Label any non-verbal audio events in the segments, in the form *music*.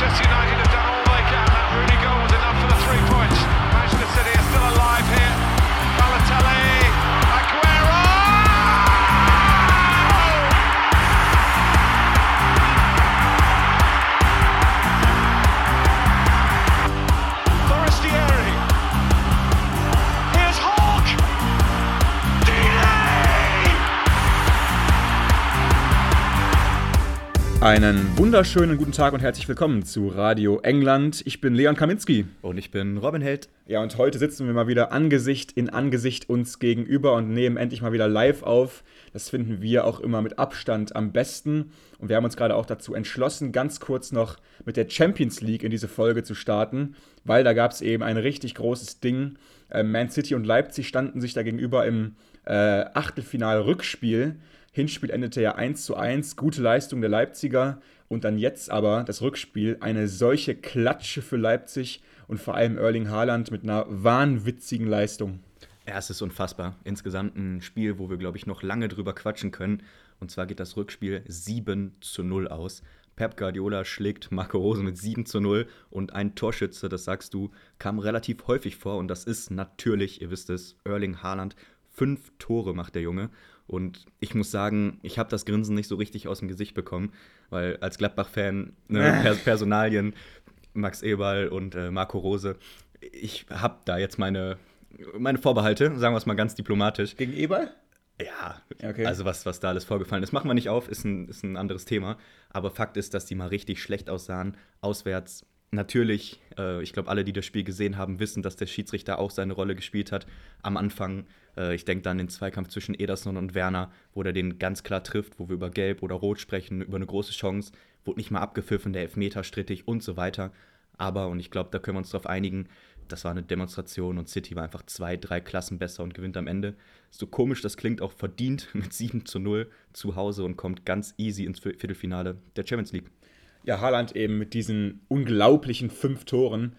Manchester United Einen wunderschönen guten Tag und herzlich willkommen zu Radio England. Ich bin Leon Kaminski. Und ich bin Robin Held. Ja, und heute sitzen wir mal wieder Angesicht in Angesicht uns gegenüber und nehmen endlich mal wieder live auf. Das finden wir auch immer mit Abstand am besten. Und wir haben uns gerade auch dazu entschlossen, ganz kurz noch mit der Champions League in diese Folge zu starten, weil da gab es eben ein richtig großes Ding. Äh, Man City und Leipzig standen sich da gegenüber im äh, Achtelfinal-Rückspiel. Hinspiel endete ja 1 zu 1, gute Leistung der Leipziger und dann jetzt aber das Rückspiel, eine solche Klatsche für Leipzig und vor allem Erling Haaland mit einer wahnwitzigen Leistung. Ja, es ist unfassbar. Insgesamt ein Spiel, wo wir, glaube ich, noch lange drüber quatschen können. Und zwar geht das Rückspiel 7 zu 0 aus. Pep Guardiola schlägt Marco Rose mit 7 zu 0 und ein Torschütze, das sagst du, kam relativ häufig vor und das ist natürlich, ihr wisst es, Erling Haaland. Fünf Tore macht der Junge und ich muss sagen, ich habe das Grinsen nicht so richtig aus dem Gesicht bekommen, weil als Gladbach-Fan ne, *laughs* Pers Personalien, Max Eberl und äh, Marco Rose, ich habe da jetzt meine, meine Vorbehalte, sagen wir es mal ganz diplomatisch. Gegen Eberl? Ja, okay. also was, was da alles vorgefallen ist, machen wir nicht auf, ist ein, ist ein anderes Thema. Aber Fakt ist, dass die mal richtig schlecht aussahen, auswärts natürlich, äh, ich glaube, alle, die das Spiel gesehen haben, wissen, dass der Schiedsrichter auch seine Rolle gespielt hat. Am Anfang, äh, ich denke dann an den Zweikampf zwischen Ederson und Werner, wo der den ganz klar trifft, wo wir über Gelb oder Rot sprechen, über eine große Chance, wurde nicht mal abgepfiffen, der Elfmeter strittig und so weiter. Aber, und ich glaube, da können wir uns darauf einigen, das war eine Demonstration und City war einfach zwei, drei Klassen besser und gewinnt am Ende. So komisch das klingt, auch verdient *laughs* mit 7 zu 0 zu Hause und kommt ganz easy ins Viertelfinale der Champions League ja, Haaland eben mit diesen unglaublichen fünf Toren.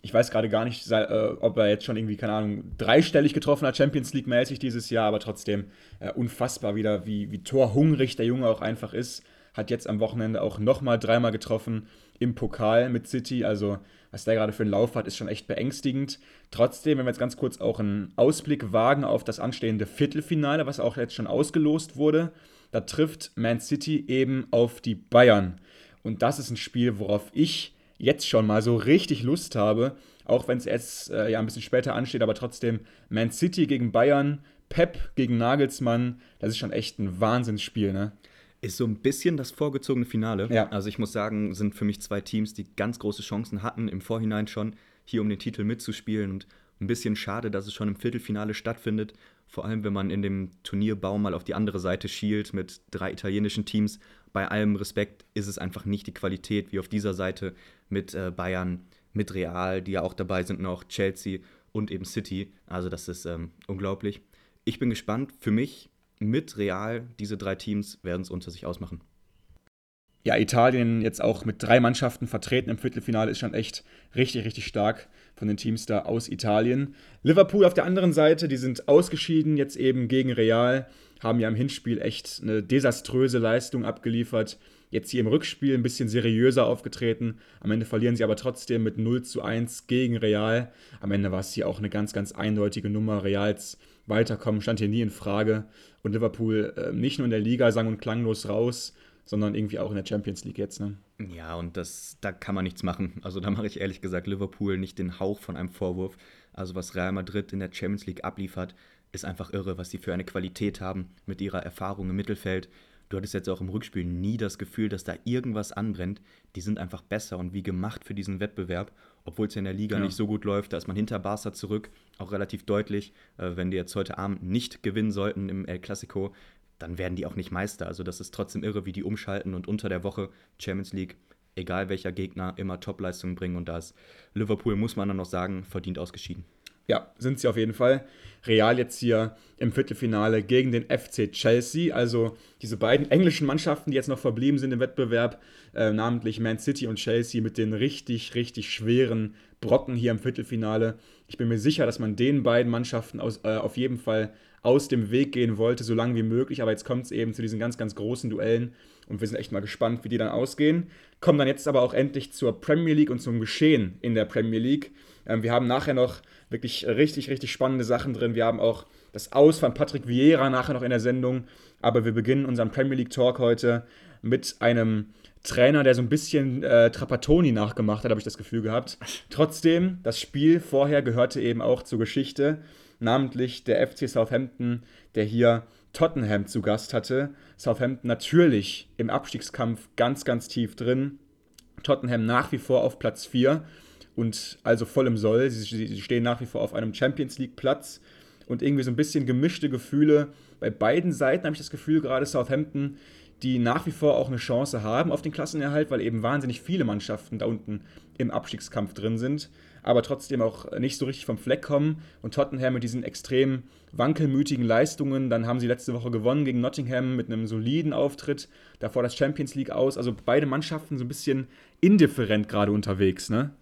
Ich weiß gerade gar nicht, äh, ob er jetzt schon irgendwie, keine Ahnung, dreistellig getroffen hat, Champions League-mäßig dieses Jahr, aber trotzdem äh, unfassbar wieder, wie, wie torhungrig der Junge auch einfach ist. Hat jetzt am Wochenende auch nochmal dreimal getroffen im Pokal mit City. Also, was der gerade für einen Lauf hat, ist schon echt beängstigend. Trotzdem, wenn wir jetzt ganz kurz auch einen Ausblick wagen auf das anstehende Viertelfinale, was auch jetzt schon ausgelost wurde, da trifft Man City eben auf die Bayern. Und das ist ein Spiel, worauf ich jetzt schon mal so richtig Lust habe, auch wenn es jetzt äh, ja ein bisschen später ansteht, aber trotzdem Man City gegen Bayern, Pep gegen Nagelsmann, das ist schon echt ein Wahnsinnsspiel, ne? Ist so ein bisschen das vorgezogene Finale. Ja. Also ich muss sagen, sind für mich zwei Teams, die ganz große Chancen hatten, im Vorhinein schon hier um den Titel mitzuspielen. Und ein bisschen schade, dass es schon im Viertelfinale stattfindet. Vor allem, wenn man in dem Turnierbaum mal auf die andere Seite schielt mit drei italienischen Teams bei allem Respekt ist es einfach nicht die Qualität wie auf dieser Seite mit äh, Bayern, mit Real, die ja auch dabei sind, noch Chelsea und eben City. Also das ist ähm, unglaublich. Ich bin gespannt. Für mich mit Real, diese drei Teams werden es unter sich ausmachen. Ja, Italien jetzt auch mit drei Mannschaften vertreten im Viertelfinale ist schon echt richtig, richtig stark von den Teams da aus Italien. Liverpool auf der anderen Seite, die sind ausgeschieden, jetzt eben gegen Real haben ja im Hinspiel echt eine desaströse Leistung abgeliefert. Jetzt hier im Rückspiel ein bisschen seriöser aufgetreten. Am Ende verlieren sie aber trotzdem mit 0 zu 1 gegen Real. Am Ende war es hier auch eine ganz, ganz eindeutige Nummer. Reals Weiterkommen stand hier nie in Frage. Und Liverpool äh, nicht nur in der Liga sang- und klanglos raus, sondern irgendwie auch in der Champions League jetzt. Ne? Ja, und das, da kann man nichts machen. Also da mache ich ehrlich gesagt Liverpool nicht den Hauch von einem Vorwurf. Also was Real Madrid in der Champions League abliefert, ist einfach irre, was sie für eine Qualität haben mit ihrer Erfahrung im Mittelfeld. Du hattest jetzt auch im Rückspiel nie das Gefühl, dass da irgendwas anbrennt. Die sind einfach besser und wie gemacht für diesen Wettbewerb, obwohl es ja in der Liga ja. nicht so gut läuft. Da ist man hinter Barca zurück, auch relativ deutlich. Äh, wenn die jetzt heute Abend nicht gewinnen sollten im El Clasico, dann werden die auch nicht Meister. Also das ist trotzdem irre, wie die umschalten und unter der Woche Champions League, egal welcher Gegner, immer Topleistungen bringen. Und da ist Liverpool, muss man dann noch sagen, verdient ausgeschieden. Ja, sind sie auf jeden Fall. Real jetzt hier im Viertelfinale gegen den FC Chelsea. Also diese beiden englischen Mannschaften, die jetzt noch verblieben sind im Wettbewerb, äh, namentlich Man City und Chelsea mit den richtig, richtig schweren Brocken hier im Viertelfinale. Ich bin mir sicher, dass man den beiden Mannschaften aus, äh, auf jeden Fall aus dem Weg gehen wollte, so lange wie möglich. Aber jetzt kommt es eben zu diesen ganz, ganz großen Duellen und wir sind echt mal gespannt, wie die dann ausgehen. Kommen dann jetzt aber auch endlich zur Premier League und zum Geschehen in der Premier League. Ähm, wir haben nachher noch wirklich richtig, richtig spannende Sachen drin. Wir haben auch das Aus von Patrick Vieira nachher noch in der Sendung. Aber wir beginnen unseren Premier League Talk heute mit einem Trainer, der so ein bisschen äh, Trapattoni nachgemacht hat, habe ich das Gefühl gehabt. Trotzdem, das Spiel vorher gehörte eben auch zur Geschichte, namentlich der FC Southampton, der hier Tottenham zu Gast hatte. Southampton natürlich im Abstiegskampf ganz, ganz tief drin. Tottenham nach wie vor auf Platz 4 und also voll im Soll. Sie, sie stehen nach wie vor auf einem Champions League Platz und irgendwie so ein bisschen gemischte Gefühle. Bei beiden Seiten habe ich das Gefühl, gerade Southampton die nach wie vor auch eine Chance haben auf den Klassenerhalt, weil eben wahnsinnig viele Mannschaften da unten im Abstiegskampf drin sind, aber trotzdem auch nicht so richtig vom Fleck kommen. Und Tottenham mit diesen extrem wankelmütigen Leistungen, dann haben sie letzte Woche gewonnen gegen Nottingham mit einem soliden Auftritt, davor das Champions League aus. Also beide Mannschaften so ein bisschen indifferent gerade unterwegs, ne?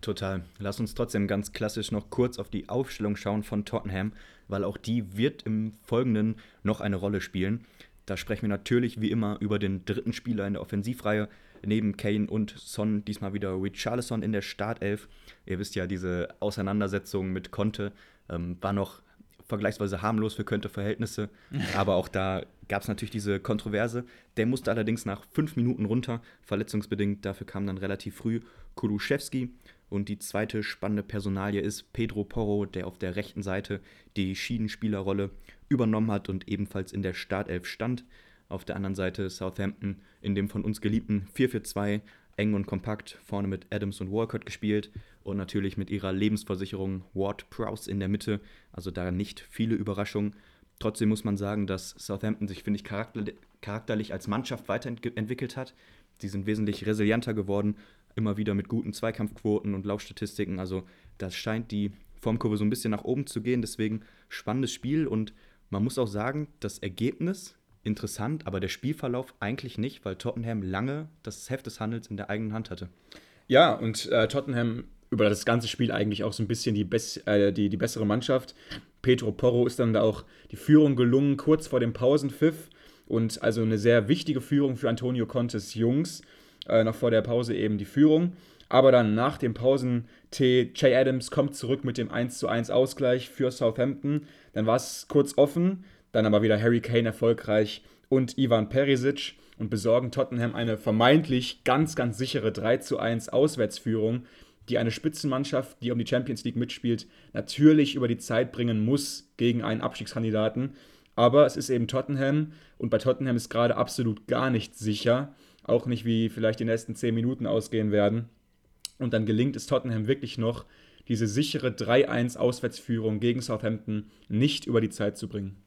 Total. Lass uns trotzdem ganz klassisch noch kurz auf die Aufstellung schauen von Tottenham, weil auch die wird im Folgenden noch eine Rolle spielen. Da sprechen wir natürlich wie immer über den dritten Spieler in der Offensivreihe. Neben Kane und Son diesmal wieder Richarlison in der Startelf. Ihr wisst ja, diese Auseinandersetzung mit Conte ähm, war noch vergleichsweise harmlos für Conte Verhältnisse. *laughs* Aber auch da gab es natürlich diese Kontroverse. Der musste allerdings nach fünf Minuten runter, verletzungsbedingt. Dafür kam dann relativ früh Kuluszewski. Und die zweite spannende Personalie ist Pedro Porro, der auf der rechten Seite die Schiedenspielerrolle übernommen hat und ebenfalls in der Startelf stand. Auf der anderen Seite Southampton in dem von uns geliebten 4-4-2, eng und kompakt, vorne mit Adams und Walcott gespielt und natürlich mit ihrer Lebensversicherung Ward Prowse in der Mitte, also da nicht viele Überraschungen. Trotzdem muss man sagen, dass Southampton sich, finde ich, charakterlich als Mannschaft weiterentwickelt hat. Sie sind wesentlich resilienter geworden, immer wieder mit guten Zweikampfquoten und Laufstatistiken. Also das scheint die Formkurve so ein bisschen nach oben zu gehen. Deswegen spannendes Spiel und man muss auch sagen, das Ergebnis interessant, aber der Spielverlauf eigentlich nicht, weil Tottenham lange das Heft des Handels in der eigenen Hand hatte. Ja, und äh, Tottenham über das ganze Spiel eigentlich auch so ein bisschen die, äh, die, die bessere Mannschaft. Pedro Porro ist dann da auch die Führung gelungen, kurz vor dem Pausenpfiff. Und also eine sehr wichtige Führung für Antonio Contes Jungs. Äh, noch vor der Pause eben die Führung. Aber dann nach dem Pausen-T, Jay Adams kommt zurück mit dem 1:1 Ausgleich für Southampton. Dann war es kurz offen, dann aber wieder Harry Kane erfolgreich und Ivan Perisic und besorgen Tottenham eine vermeintlich ganz, ganz sichere 3:1 Auswärtsführung, die eine Spitzenmannschaft, die um die Champions League mitspielt, natürlich über die Zeit bringen muss gegen einen Abstiegskandidaten. Aber es ist eben Tottenham und bei Tottenham ist gerade absolut gar nichts sicher. Auch nicht, wie vielleicht die nächsten 10 Minuten ausgehen werden. Und dann gelingt es Tottenham wirklich noch, diese sichere 3-1 Auswärtsführung gegen Southampton nicht über die Zeit zu bringen.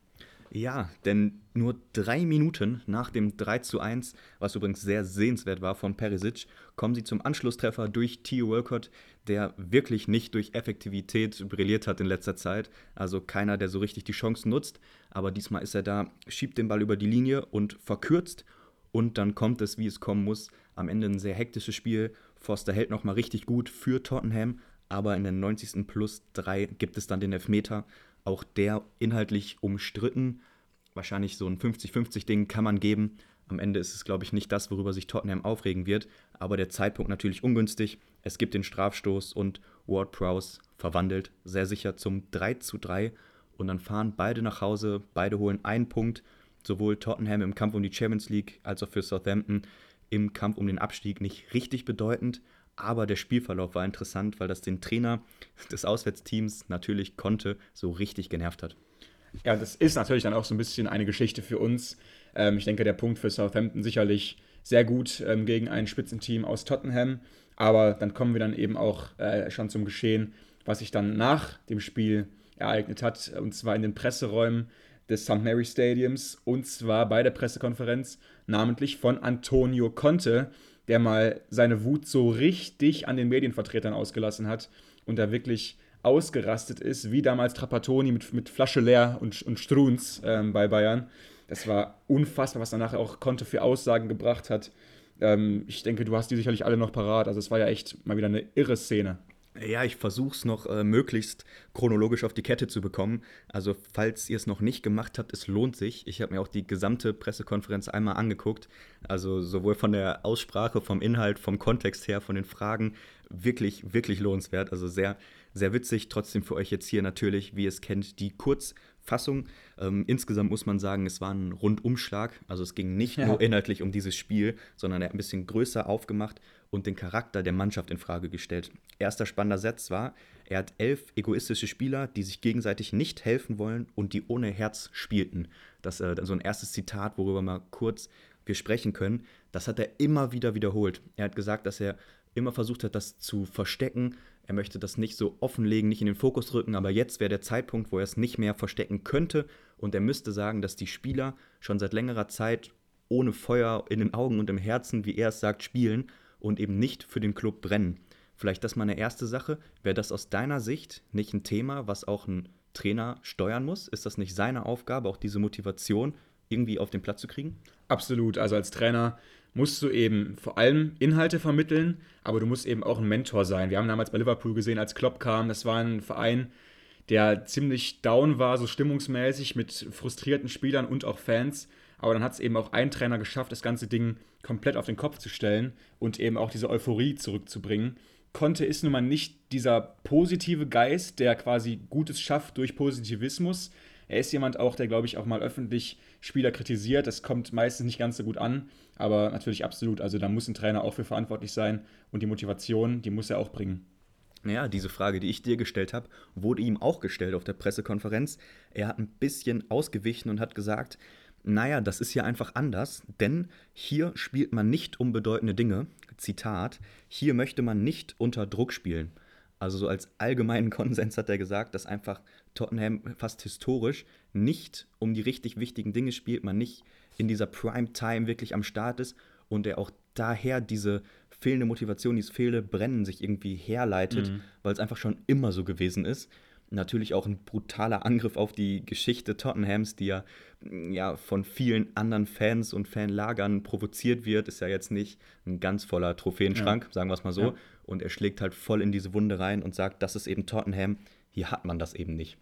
Ja, denn nur drei Minuten nach dem 3 zu 1, was übrigens sehr sehenswert war von Perisic, kommen sie zum Anschlusstreffer durch Theo Walcott, der wirklich nicht durch Effektivität brilliert hat in letzter Zeit. Also keiner, der so richtig die Chancen nutzt. Aber diesmal ist er da, schiebt den Ball über die Linie und verkürzt. Und dann kommt es, wie es kommen muss. Am Ende ein sehr hektisches Spiel Forster hält nochmal richtig gut für Tottenham, aber in den 90. plus 3 gibt es dann den Elfmeter. Auch der inhaltlich umstritten. Wahrscheinlich so ein 50-50-Ding kann man geben. Am Ende ist es, glaube ich, nicht das, worüber sich Tottenham aufregen wird. Aber der Zeitpunkt natürlich ungünstig. Es gibt den Strafstoß und Ward Prowse verwandelt sehr sicher zum 3 zu 3. Und dann fahren beide nach Hause. Beide holen einen Punkt. Sowohl Tottenham im Kampf um die Champions League als auch für Southampton im Kampf um den Abstieg nicht richtig bedeutend, aber der Spielverlauf war interessant, weil das den Trainer des Auswärtsteams natürlich konnte, so richtig genervt hat. Ja, das ist natürlich dann auch so ein bisschen eine Geschichte für uns. Ähm, ich denke, der Punkt für Southampton sicherlich sehr gut ähm, gegen ein Spitzenteam aus Tottenham. Aber dann kommen wir dann eben auch äh, schon zum Geschehen, was sich dann nach dem Spiel ereignet hat, und zwar in den Presseräumen des St. Mary Stadiums, und zwar bei der Pressekonferenz namentlich von Antonio Conte, der mal seine Wut so richtig an den Medienvertretern ausgelassen hat und da wirklich ausgerastet ist, wie damals Trapattoni mit, mit Flasche leer und, und Struns ähm, bei Bayern. Das war unfassbar, was danach auch Conte für Aussagen gebracht hat. Ähm, ich denke, du hast die sicherlich alle noch parat. Also es war ja echt mal wieder eine irre Szene. Ja, ich versuche es noch äh, möglichst chronologisch auf die Kette zu bekommen. Also, falls ihr es noch nicht gemacht habt, es lohnt sich. Ich habe mir auch die gesamte Pressekonferenz einmal angeguckt. Also, sowohl von der Aussprache, vom Inhalt, vom Kontext her, von den Fragen. Wirklich, wirklich lohnenswert. Also, sehr, sehr witzig. Trotzdem für euch jetzt hier natürlich, wie ihr es kennt, die Kurzfassung. Ähm, insgesamt muss man sagen, es war ein Rundumschlag. Also, es ging nicht ja. nur inhaltlich um dieses Spiel, sondern er hat ein bisschen größer aufgemacht und den Charakter der Mannschaft in Frage gestellt. Erster spannender Satz war, er hat elf egoistische Spieler, die sich gegenseitig nicht helfen wollen und die ohne Herz spielten. Das ist äh, so ein erstes Zitat, worüber wir mal kurz wir sprechen können. Das hat er immer wieder wiederholt. Er hat gesagt, dass er immer versucht hat, das zu verstecken. Er möchte das nicht so offenlegen, nicht in den Fokus rücken, aber jetzt wäre der Zeitpunkt, wo er es nicht mehr verstecken könnte und er müsste sagen, dass die Spieler schon seit längerer Zeit ohne Feuer in den Augen und im Herzen, wie er es sagt, spielen und eben nicht für den Club brennen. Vielleicht das mal eine erste Sache. Wäre das aus deiner Sicht nicht ein Thema, was auch ein Trainer steuern muss? Ist das nicht seine Aufgabe, auch diese Motivation irgendwie auf den Platz zu kriegen? Absolut. Also als Trainer musst du eben vor allem Inhalte vermitteln, aber du musst eben auch ein Mentor sein. Wir haben damals bei Liverpool gesehen, als Klopp kam, das war ein Verein, der ziemlich down war, so stimmungsmäßig mit frustrierten Spielern und auch Fans. Aber dann hat es eben auch ein Trainer geschafft, das ganze Ding komplett auf den Kopf zu stellen und eben auch diese Euphorie zurückzubringen. Conte ist nun mal nicht dieser positive Geist, der quasi Gutes schafft durch Positivismus. Er ist jemand auch, der, glaube ich, auch mal öffentlich Spieler kritisiert. Das kommt meistens nicht ganz so gut an, aber natürlich absolut. Also da muss ein Trainer auch für verantwortlich sein und die Motivation, die muss er auch bringen. Naja, diese Frage, die ich dir gestellt habe, wurde ihm auch gestellt auf der Pressekonferenz. Er hat ein bisschen ausgewichen und hat gesagt, naja, das ist hier einfach anders, denn hier spielt man nicht um bedeutende Dinge. Zitat, hier möchte man nicht unter Druck spielen. Also so als allgemeinen *laughs* Konsens hat er gesagt, dass einfach Tottenham fast historisch nicht um die richtig wichtigen Dinge spielt, man nicht in dieser Prime Time wirklich am Start ist und er auch daher diese fehlende Motivation, dieses fehlende Brennen sich irgendwie herleitet, mhm. weil es einfach schon immer so gewesen ist natürlich auch ein brutaler Angriff auf die Geschichte Tottenhams, die ja, ja von vielen anderen Fans und Fanlagern provoziert wird. Ist ja jetzt nicht ein ganz voller Trophäenschrank, ja. sagen wir es mal so. Ja. Und er schlägt halt voll in diese Wunde rein und sagt, das ist eben Tottenham, hier hat man das eben nicht.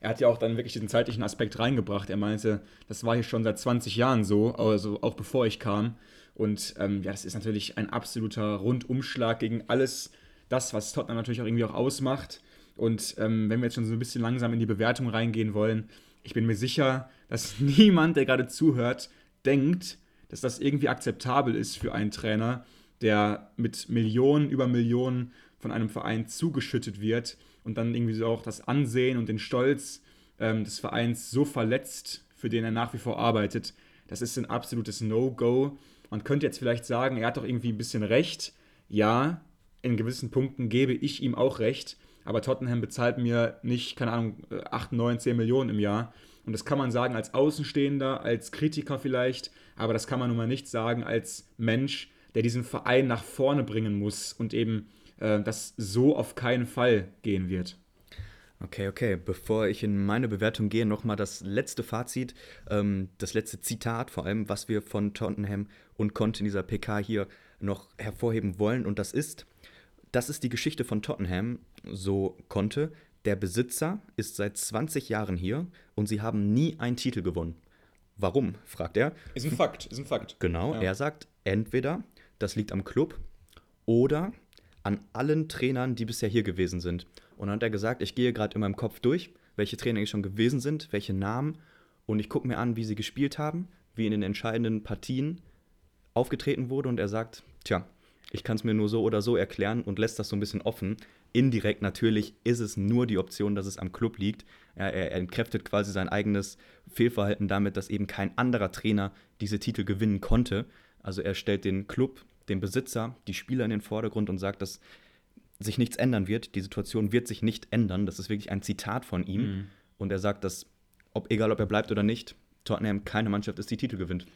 Er hat ja auch dann wirklich diesen zeitlichen Aspekt reingebracht. Er meinte, das war hier schon seit 20 Jahren so, also auch bevor ich kam. Und ähm, ja, das ist natürlich ein absoluter Rundumschlag gegen alles das, was Tottenham natürlich auch irgendwie auch ausmacht. Und ähm, wenn wir jetzt schon so ein bisschen langsam in die Bewertung reingehen wollen, ich bin mir sicher, dass *laughs* niemand, der gerade zuhört, denkt, dass das irgendwie akzeptabel ist für einen Trainer, der mit Millionen über Millionen von einem Verein zugeschüttet wird und dann irgendwie so auch das Ansehen und den Stolz ähm, des Vereins so verletzt, für den er nach wie vor arbeitet. Das ist ein absolutes No-Go. Man könnte jetzt vielleicht sagen, er hat doch irgendwie ein bisschen recht. Ja, in gewissen Punkten gebe ich ihm auch recht aber Tottenham bezahlt mir nicht, keine Ahnung, 8, 9, 10 Millionen im Jahr. Und das kann man sagen als Außenstehender, als Kritiker vielleicht, aber das kann man nun mal nicht sagen als Mensch, der diesen Verein nach vorne bringen muss und eben äh, das so auf keinen Fall gehen wird. Okay, okay. Bevor ich in meine Bewertung gehe, nochmal das letzte Fazit, ähm, das letzte Zitat vor allem, was wir von Tottenham und Conte in dieser PK hier noch hervorheben wollen. Und das ist, das ist die Geschichte von Tottenham, so konnte. Der Besitzer ist seit 20 Jahren hier und sie haben nie einen Titel gewonnen. Warum? fragt er. Ist ein Fakt, ist ein Fakt. Genau, ja. er sagt, entweder das liegt am Club oder an allen Trainern, die bisher hier gewesen sind. Und dann hat er gesagt, ich gehe gerade in meinem Kopf durch, welche Trainer schon gewesen sind, welche Namen und ich gucke mir an, wie sie gespielt haben, wie in den entscheidenden Partien aufgetreten wurde und er sagt, tja, ich kann es mir nur so oder so erklären und lässt das so ein bisschen offen. Indirekt natürlich ist es nur die Option, dass es am Club liegt. Er, er, er entkräftet quasi sein eigenes Fehlverhalten damit, dass eben kein anderer Trainer diese Titel gewinnen konnte. Also er stellt den Club, den Besitzer, die Spieler in den Vordergrund und sagt, dass sich nichts ändern wird. Die Situation wird sich nicht ändern. Das ist wirklich ein Zitat von ihm. Mhm. Und er sagt, dass, ob, egal ob er bleibt oder nicht, Tottenham keine Mannschaft ist, die Titel gewinnt.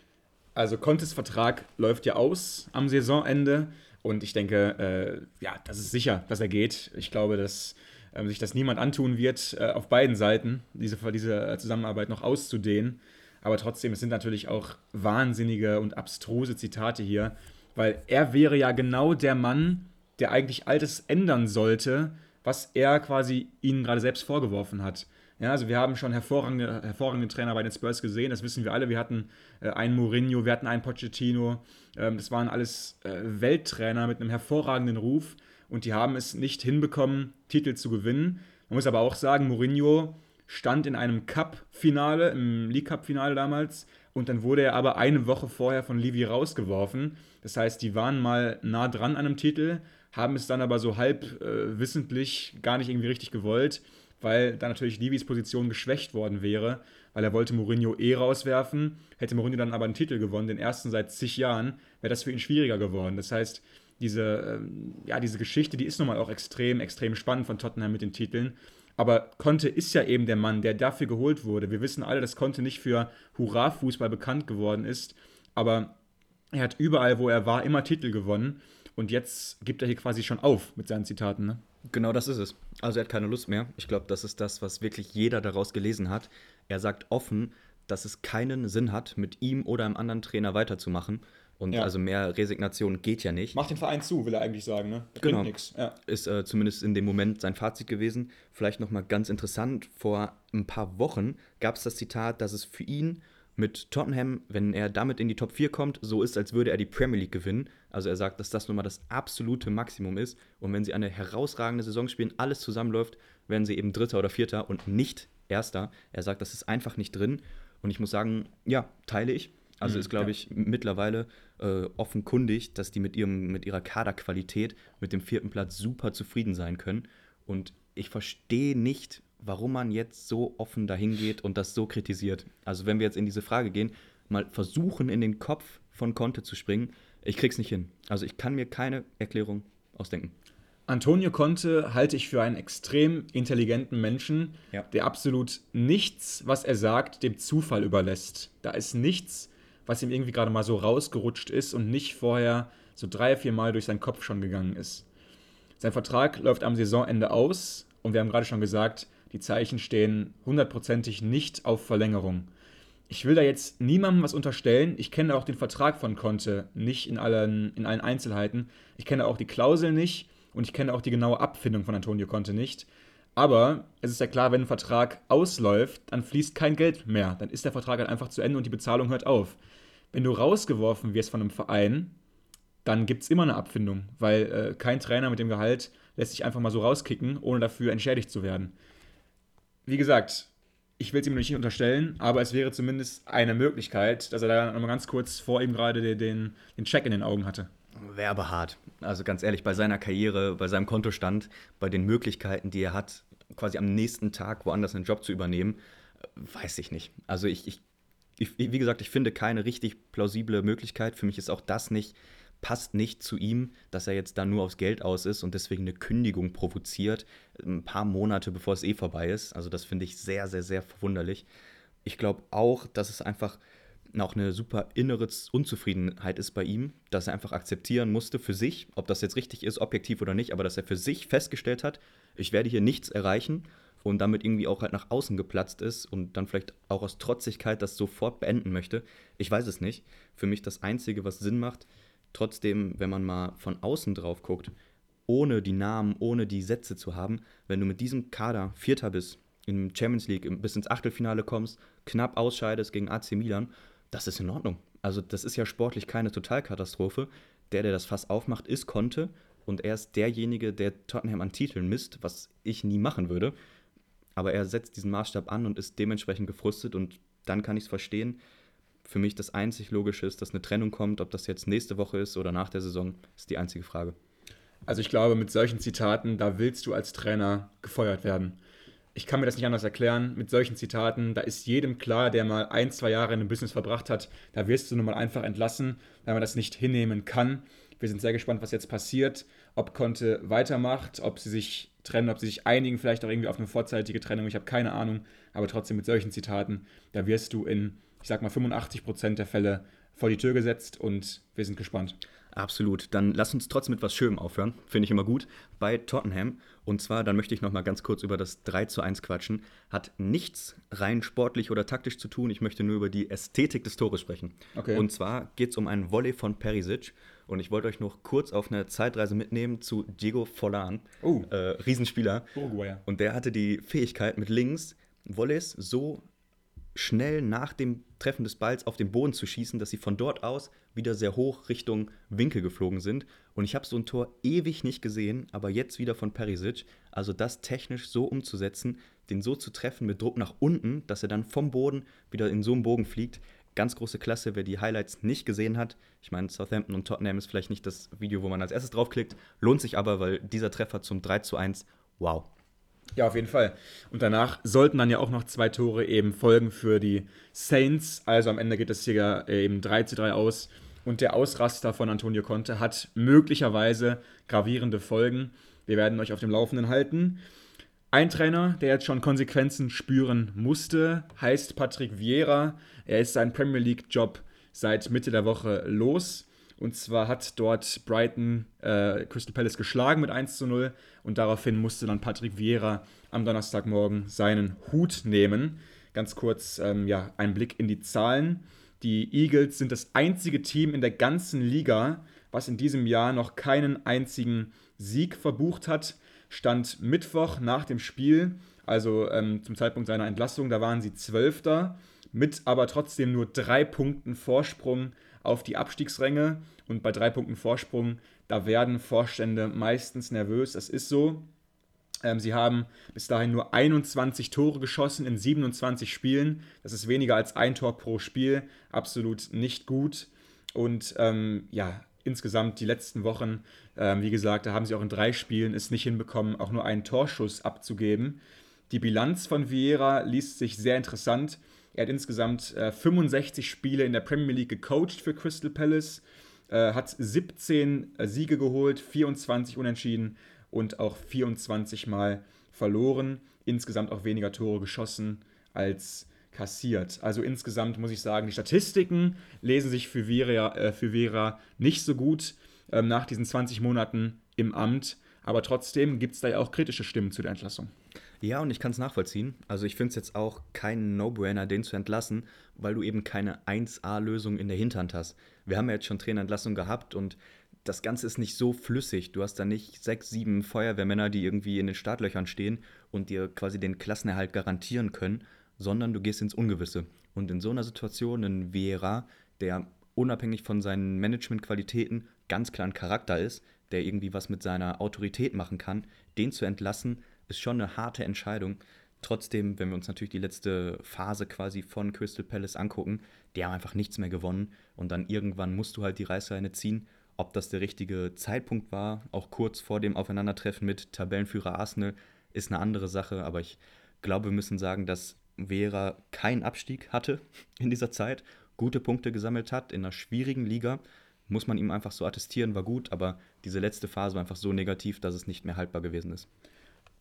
Also Contes Vertrag läuft ja aus am Saisonende und ich denke, äh, ja, das ist sicher, dass er geht. Ich glaube, dass äh, sich das niemand antun wird, äh, auf beiden Seiten diese, diese Zusammenarbeit noch auszudehnen. Aber trotzdem, es sind natürlich auch wahnsinnige und abstruse Zitate hier, weil er wäre ja genau der Mann, der eigentlich alles ändern sollte, was er quasi ihnen gerade selbst vorgeworfen hat. Ja, also wir haben schon hervorragende, hervorragende Trainer bei den Spurs gesehen, das wissen wir alle. Wir hatten äh, einen Mourinho, wir hatten einen Pochettino. Ähm, das waren alles äh, Welttrainer mit einem hervorragenden Ruf und die haben es nicht hinbekommen, Titel zu gewinnen. Man muss aber auch sagen, Mourinho stand in einem Cup-Finale, im League Cup-Finale damals, und dann wurde er aber eine Woche vorher von Levy rausgeworfen. Das heißt, die waren mal nah dran an einem Titel, haben es dann aber so halb äh, wissentlich gar nicht irgendwie richtig gewollt weil da natürlich Levis Position geschwächt worden wäre, weil er wollte Mourinho eh rauswerfen. Hätte Mourinho dann aber einen Titel gewonnen, den ersten seit zig Jahren, wäre das für ihn schwieriger geworden. Das heißt, diese, ähm, ja, diese Geschichte, die ist nun mal auch extrem, extrem spannend von Tottenham mit den Titeln. Aber Conte ist ja eben der Mann, der dafür geholt wurde. Wir wissen alle, dass Conte nicht für Hurra-Fußball bekannt geworden ist, aber er hat überall, wo er war, immer Titel gewonnen. Und jetzt gibt er hier quasi schon auf mit seinen Zitaten. Ne? Genau das ist es. Also er hat keine Lust mehr. Ich glaube, das ist das, was wirklich jeder daraus gelesen hat. Er sagt offen, dass es keinen Sinn hat, mit ihm oder einem anderen Trainer weiterzumachen. Und ja. also mehr Resignation geht ja nicht. Macht den Verein zu, will er eigentlich sagen, ne? Das genau. Ja. Ist äh, zumindest in dem Moment sein Fazit gewesen. Vielleicht nochmal ganz interessant, vor ein paar Wochen gab es das Zitat, dass es für ihn mit Tottenham, wenn er damit in die Top 4 kommt, so ist, als würde er die Premier League gewinnen. Also er sagt, dass das nun mal das absolute Maximum ist. Und wenn sie eine herausragende Saison spielen, alles zusammenläuft, werden sie eben Dritter oder Vierter und nicht Erster. Er sagt, das ist einfach nicht drin. Und ich muss sagen, ja, teile ich. Also mhm, ist, glaube ja. ich, mittlerweile äh, offenkundig, dass die mit, ihrem, mit ihrer Kaderqualität mit dem vierten Platz super zufrieden sein können. Und ich verstehe nicht, warum man jetzt so offen dahin geht und das so kritisiert. Also wenn wir jetzt in diese Frage gehen, mal versuchen in den Kopf von Conte zu springen, ich krieg's nicht hin. Also ich kann mir keine Erklärung ausdenken. Antonio Conte halte ich für einen extrem intelligenten Menschen, ja. der absolut nichts, was er sagt, dem Zufall überlässt. Da ist nichts, was ihm irgendwie gerade mal so rausgerutscht ist und nicht vorher so drei, vier Mal durch seinen Kopf schon gegangen ist. Sein Vertrag läuft am Saisonende aus und wir haben gerade schon gesagt, die Zeichen stehen hundertprozentig nicht auf Verlängerung. Ich will da jetzt niemandem was unterstellen. Ich kenne auch den Vertrag von Conte nicht in allen, in allen Einzelheiten. Ich kenne auch die Klausel nicht und ich kenne auch die genaue Abfindung von Antonio Conte nicht. Aber es ist ja klar, wenn ein Vertrag ausläuft, dann fließt kein Geld mehr. Dann ist der Vertrag halt einfach zu Ende und die Bezahlung hört auf. Wenn du rausgeworfen wirst von einem Verein, dann gibt es immer eine Abfindung, weil äh, kein Trainer mit dem Gehalt lässt sich einfach mal so rauskicken, ohne dafür entschädigt zu werden wie gesagt, ich will es ihm nicht unterstellen, aber es wäre zumindest eine Möglichkeit, dass er da nochmal ganz kurz vor ihm gerade den, den Check in den Augen hatte. Wäre hart. Also ganz ehrlich, bei seiner Karriere, bei seinem Kontostand, bei den Möglichkeiten, die er hat, quasi am nächsten Tag woanders einen Job zu übernehmen, weiß ich nicht. Also ich, ich, ich wie gesagt, ich finde keine richtig plausible Möglichkeit. Für mich ist auch das nicht passt nicht zu ihm, dass er jetzt da nur aufs Geld aus ist und deswegen eine Kündigung provoziert, ein paar Monate bevor es eh vorbei ist. Also das finde ich sehr, sehr, sehr verwunderlich. Ich glaube auch, dass es einfach auch eine super innere Unzufriedenheit ist bei ihm, dass er einfach akzeptieren musste für sich, ob das jetzt richtig ist, objektiv oder nicht, aber dass er für sich festgestellt hat, ich werde hier nichts erreichen und damit irgendwie auch halt nach außen geplatzt ist und dann vielleicht auch aus Trotzigkeit das sofort beenden möchte. Ich weiß es nicht. Für mich das Einzige, was Sinn macht, Trotzdem, wenn man mal von außen drauf guckt, ohne die Namen, ohne die Sätze zu haben, wenn du mit diesem Kader Vierter bist, im Champions League bis ins Achtelfinale kommst, knapp ausscheidest gegen AC Milan, das ist in Ordnung. Also das ist ja sportlich keine Totalkatastrophe. Der, der das Fass aufmacht, ist Conte und er ist derjenige, der Tottenham an Titeln misst, was ich nie machen würde. Aber er setzt diesen Maßstab an und ist dementsprechend gefrustet und dann kann ich es verstehen, für mich das einzig Logische ist, dass eine Trennung kommt. Ob das jetzt nächste Woche ist oder nach der Saison, ist die einzige Frage. Also ich glaube, mit solchen Zitaten, da willst du als Trainer gefeuert werden. Ich kann mir das nicht anders erklären. Mit solchen Zitaten, da ist jedem klar, der mal ein, zwei Jahre in einem Business verbracht hat, da wirst du nun mal einfach entlassen, weil man das nicht hinnehmen kann. Wir sind sehr gespannt, was jetzt passiert, ob Conte weitermacht, ob sie sich trennen, ob sie sich einigen, vielleicht auch irgendwie auf eine vorzeitige Trennung. Ich habe keine Ahnung, aber trotzdem mit solchen Zitaten, da wirst du in ich sag mal, 85 Prozent der Fälle vor die Tür gesetzt und wir sind gespannt. Absolut. Dann lass uns trotzdem mit was Schönem aufhören. Finde ich immer gut. Bei Tottenham. Und zwar, dann möchte ich noch mal ganz kurz über das 3 zu 1 quatschen. Hat nichts rein sportlich oder taktisch zu tun. Ich möchte nur über die Ästhetik des Tores sprechen. Okay. Und zwar geht es um einen Volley von Perisic. Und ich wollte euch noch kurz auf eine Zeitreise mitnehmen zu Diego Forlan. Oh. Äh, Riesenspieler. Ja. Und der hatte die Fähigkeit, mit links Volleys so schnell nach dem Treffen des Balls auf den Boden zu schießen, dass sie von dort aus wieder sehr hoch Richtung Winkel geflogen sind. Und ich habe so ein Tor ewig nicht gesehen, aber jetzt wieder von Perisic. Also das technisch so umzusetzen, den so zu treffen mit Druck nach unten, dass er dann vom Boden wieder in so einen Bogen fliegt. Ganz große Klasse, wer die Highlights nicht gesehen hat. Ich meine, Southampton und Tottenham ist vielleicht nicht das Video, wo man als erstes draufklickt. Lohnt sich aber, weil dieser Treffer zum 3 zu 1, wow. Ja, auf jeden Fall. Und danach sollten dann ja auch noch zwei Tore eben folgen für die Saints. Also am Ende geht das hier eben 3 zu 3 aus. Und der Ausraster von Antonio Conte hat möglicherweise gravierende Folgen. Wir werden euch auf dem Laufenden halten. Ein Trainer, der jetzt schon Konsequenzen spüren musste, heißt Patrick Vieira. Er ist seinen Premier League-Job seit Mitte der Woche los. Und zwar hat dort Brighton äh, Crystal Palace geschlagen mit 1 zu 0 und daraufhin musste dann Patrick Vieira am Donnerstagmorgen seinen Hut nehmen. Ganz kurz ähm, ja, ein Blick in die Zahlen. Die Eagles sind das einzige Team in der ganzen Liga, was in diesem Jahr noch keinen einzigen Sieg verbucht hat. Stand Mittwoch nach dem Spiel, also ähm, zum Zeitpunkt seiner Entlassung, da waren sie Zwölfter, mit aber trotzdem nur drei Punkten Vorsprung auf die Abstiegsränge. Und bei drei Punkten Vorsprung, da werden Vorstände meistens nervös. Das ist so. Ähm, sie haben bis dahin nur 21 Tore geschossen in 27 Spielen. Das ist weniger als ein Tor pro Spiel. Absolut nicht gut. Und ähm, ja, insgesamt die letzten Wochen, ähm, wie gesagt, da haben sie auch in drei Spielen es nicht hinbekommen, auch nur einen Torschuss abzugeben. Die Bilanz von Vieira liest sich sehr interessant. Er hat insgesamt äh, 65 Spiele in der Premier League gecoacht für Crystal Palace, äh, hat 17 äh, Siege geholt, 24 Unentschieden und auch 24 Mal verloren. Insgesamt auch weniger Tore geschossen als kassiert. Also insgesamt muss ich sagen, die Statistiken lesen sich für Vera, äh, für Vera nicht so gut ähm, nach diesen 20 Monaten im Amt. Aber trotzdem gibt es da ja auch kritische Stimmen zu der Entlassung. Ja, und ich kann es nachvollziehen. Also ich finde es jetzt auch kein No-Brainer, den zu entlassen, weil du eben keine 1A-Lösung in der Hinterhand hast. Wir haben ja jetzt schon Trainerentlassung gehabt und das Ganze ist nicht so flüssig. Du hast da nicht sechs, sieben Feuerwehrmänner, die irgendwie in den Startlöchern stehen und dir quasi den Klassenerhalt garantieren können, sondern du gehst ins Ungewisse. Und in so einer Situation ein Vera, der unabhängig von seinen Managementqualitäten ganz klar ein Charakter ist, der irgendwie was mit seiner Autorität machen kann, den zu entlassen, ist schon eine harte Entscheidung. Trotzdem, wenn wir uns natürlich die letzte Phase quasi von Crystal Palace angucken, die haben einfach nichts mehr gewonnen und dann irgendwann musst du halt die Reißleine ziehen. Ob das der richtige Zeitpunkt war, auch kurz vor dem Aufeinandertreffen mit Tabellenführer Arsenal, ist eine andere Sache, aber ich glaube, wir müssen sagen, dass Vera keinen Abstieg hatte *laughs* in dieser Zeit, gute Punkte gesammelt hat in einer schwierigen Liga. Muss man ihm einfach so attestieren, war gut, aber diese letzte Phase war einfach so negativ, dass es nicht mehr haltbar gewesen ist.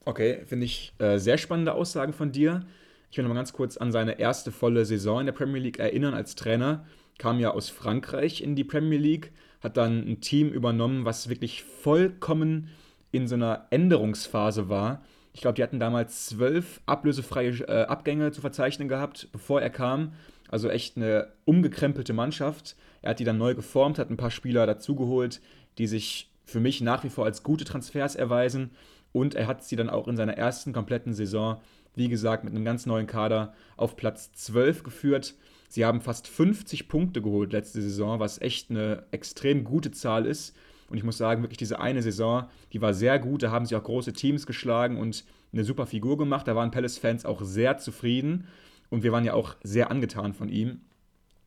Okay, finde ich äh, sehr spannende Aussagen von dir. Ich will noch mal ganz kurz an seine erste volle Saison in der Premier League erinnern als Trainer. Kam ja aus Frankreich in die Premier League, hat dann ein Team übernommen, was wirklich vollkommen in so einer Änderungsphase war. Ich glaube, die hatten damals zwölf ablösefreie äh, Abgänge zu verzeichnen gehabt, bevor er kam. Also echt eine umgekrempelte Mannschaft. Er hat die dann neu geformt, hat ein paar Spieler dazugeholt, die sich für mich nach wie vor als gute Transfers erweisen. Und er hat sie dann auch in seiner ersten kompletten Saison, wie gesagt, mit einem ganz neuen Kader auf Platz 12 geführt. Sie haben fast 50 Punkte geholt letzte Saison, was echt eine extrem gute Zahl ist. Und ich muss sagen, wirklich diese eine Saison, die war sehr gut. Da haben sie auch große Teams geschlagen und eine super Figur gemacht. Da waren Palace-Fans auch sehr zufrieden. Und wir waren ja auch sehr angetan von ihm.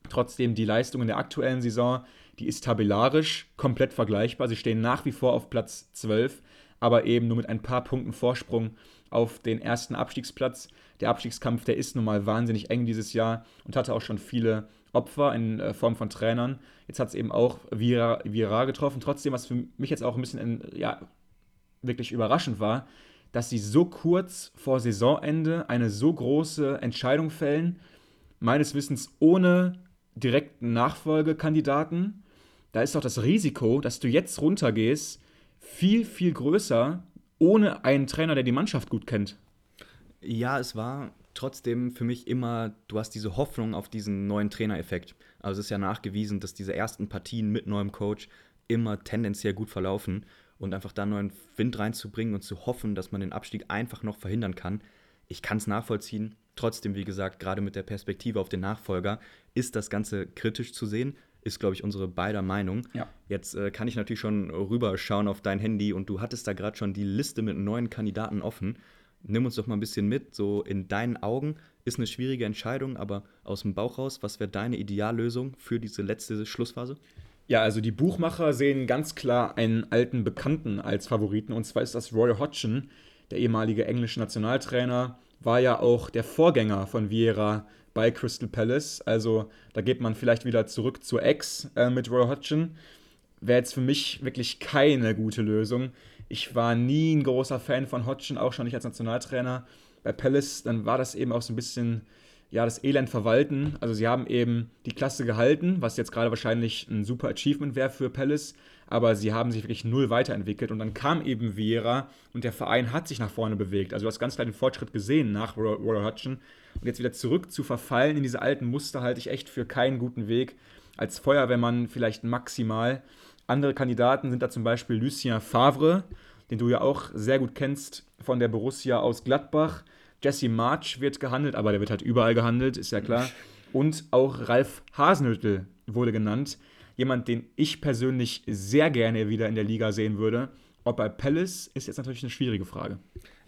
Trotzdem die Leistung in der aktuellen Saison, die ist tabellarisch komplett vergleichbar. Sie stehen nach wie vor auf Platz 12 aber eben nur mit ein paar Punkten Vorsprung auf den ersten Abstiegsplatz. Der Abstiegskampf, der ist nun mal wahnsinnig eng dieses Jahr und hatte auch schon viele Opfer in äh, Form von Trainern. Jetzt hat es eben auch Vira, Vira getroffen. Trotzdem, was für mich jetzt auch ein bisschen in, ja, wirklich überraschend war, dass sie so kurz vor Saisonende eine so große Entscheidung fällen, meines Wissens ohne direkten Nachfolgekandidaten da ist doch das Risiko, dass du jetzt runtergehst, viel, viel größer, ohne einen Trainer, der die Mannschaft gut kennt. Ja, es war trotzdem für mich immer, du hast diese Hoffnung auf diesen neuen Trainereffekt. Also es ist ja nachgewiesen, dass diese ersten Partien mit neuem Coach immer tendenziell gut verlaufen und einfach da neuen Wind reinzubringen und zu hoffen, dass man den Abstieg einfach noch verhindern kann. Ich kann es nachvollziehen. Trotzdem, wie gesagt, gerade mit der Perspektive auf den Nachfolger ist das Ganze kritisch zu sehen. Ist, glaube ich, unsere beider Meinung. Ja. Jetzt äh, kann ich natürlich schon rüberschauen auf dein Handy und du hattest da gerade schon die Liste mit neuen Kandidaten offen. Nimm uns doch mal ein bisschen mit, so in deinen Augen. Ist eine schwierige Entscheidung, aber aus dem Bauch raus, was wäre deine Ideallösung für diese letzte Schlussphase? Ja, also die Buchmacher sehen ganz klar einen alten Bekannten als Favoriten und zwar ist das Roy Hodgson, der ehemalige englische Nationaltrainer, war ja auch der Vorgänger von Vieira bei Crystal Palace. Also da geht man vielleicht wieder zurück zur Ex äh, mit Roy Hodgson. Wäre jetzt für mich wirklich keine gute Lösung. Ich war nie ein großer Fan von Hodgson, auch schon nicht als Nationaltrainer. Bei Palace, dann war das eben auch so ein bisschen ja, das Elend verwalten. Also sie haben eben die Klasse gehalten, was jetzt gerade wahrscheinlich ein super Achievement wäre für Palace, aber sie haben sich wirklich null weiterentwickelt und dann kam eben Vieira und der Verein hat sich nach vorne bewegt. Also du hast ganz klar den Fortschritt gesehen nach Roy Hodgson und jetzt wieder zurück zu verfallen in diese alten Muster halte ich echt für keinen guten Weg. Als Feuerwehrmann vielleicht maximal. Andere Kandidaten sind da zum Beispiel Lucien Favre, den du ja auch sehr gut kennst von der Borussia aus Gladbach Jesse March wird gehandelt, aber der wird halt überall gehandelt, ist ja klar. Und auch Ralf Hasenhüttel wurde genannt. Jemand, den ich persönlich sehr gerne wieder in der Liga sehen würde. Ob bei Palace ist jetzt natürlich eine schwierige Frage.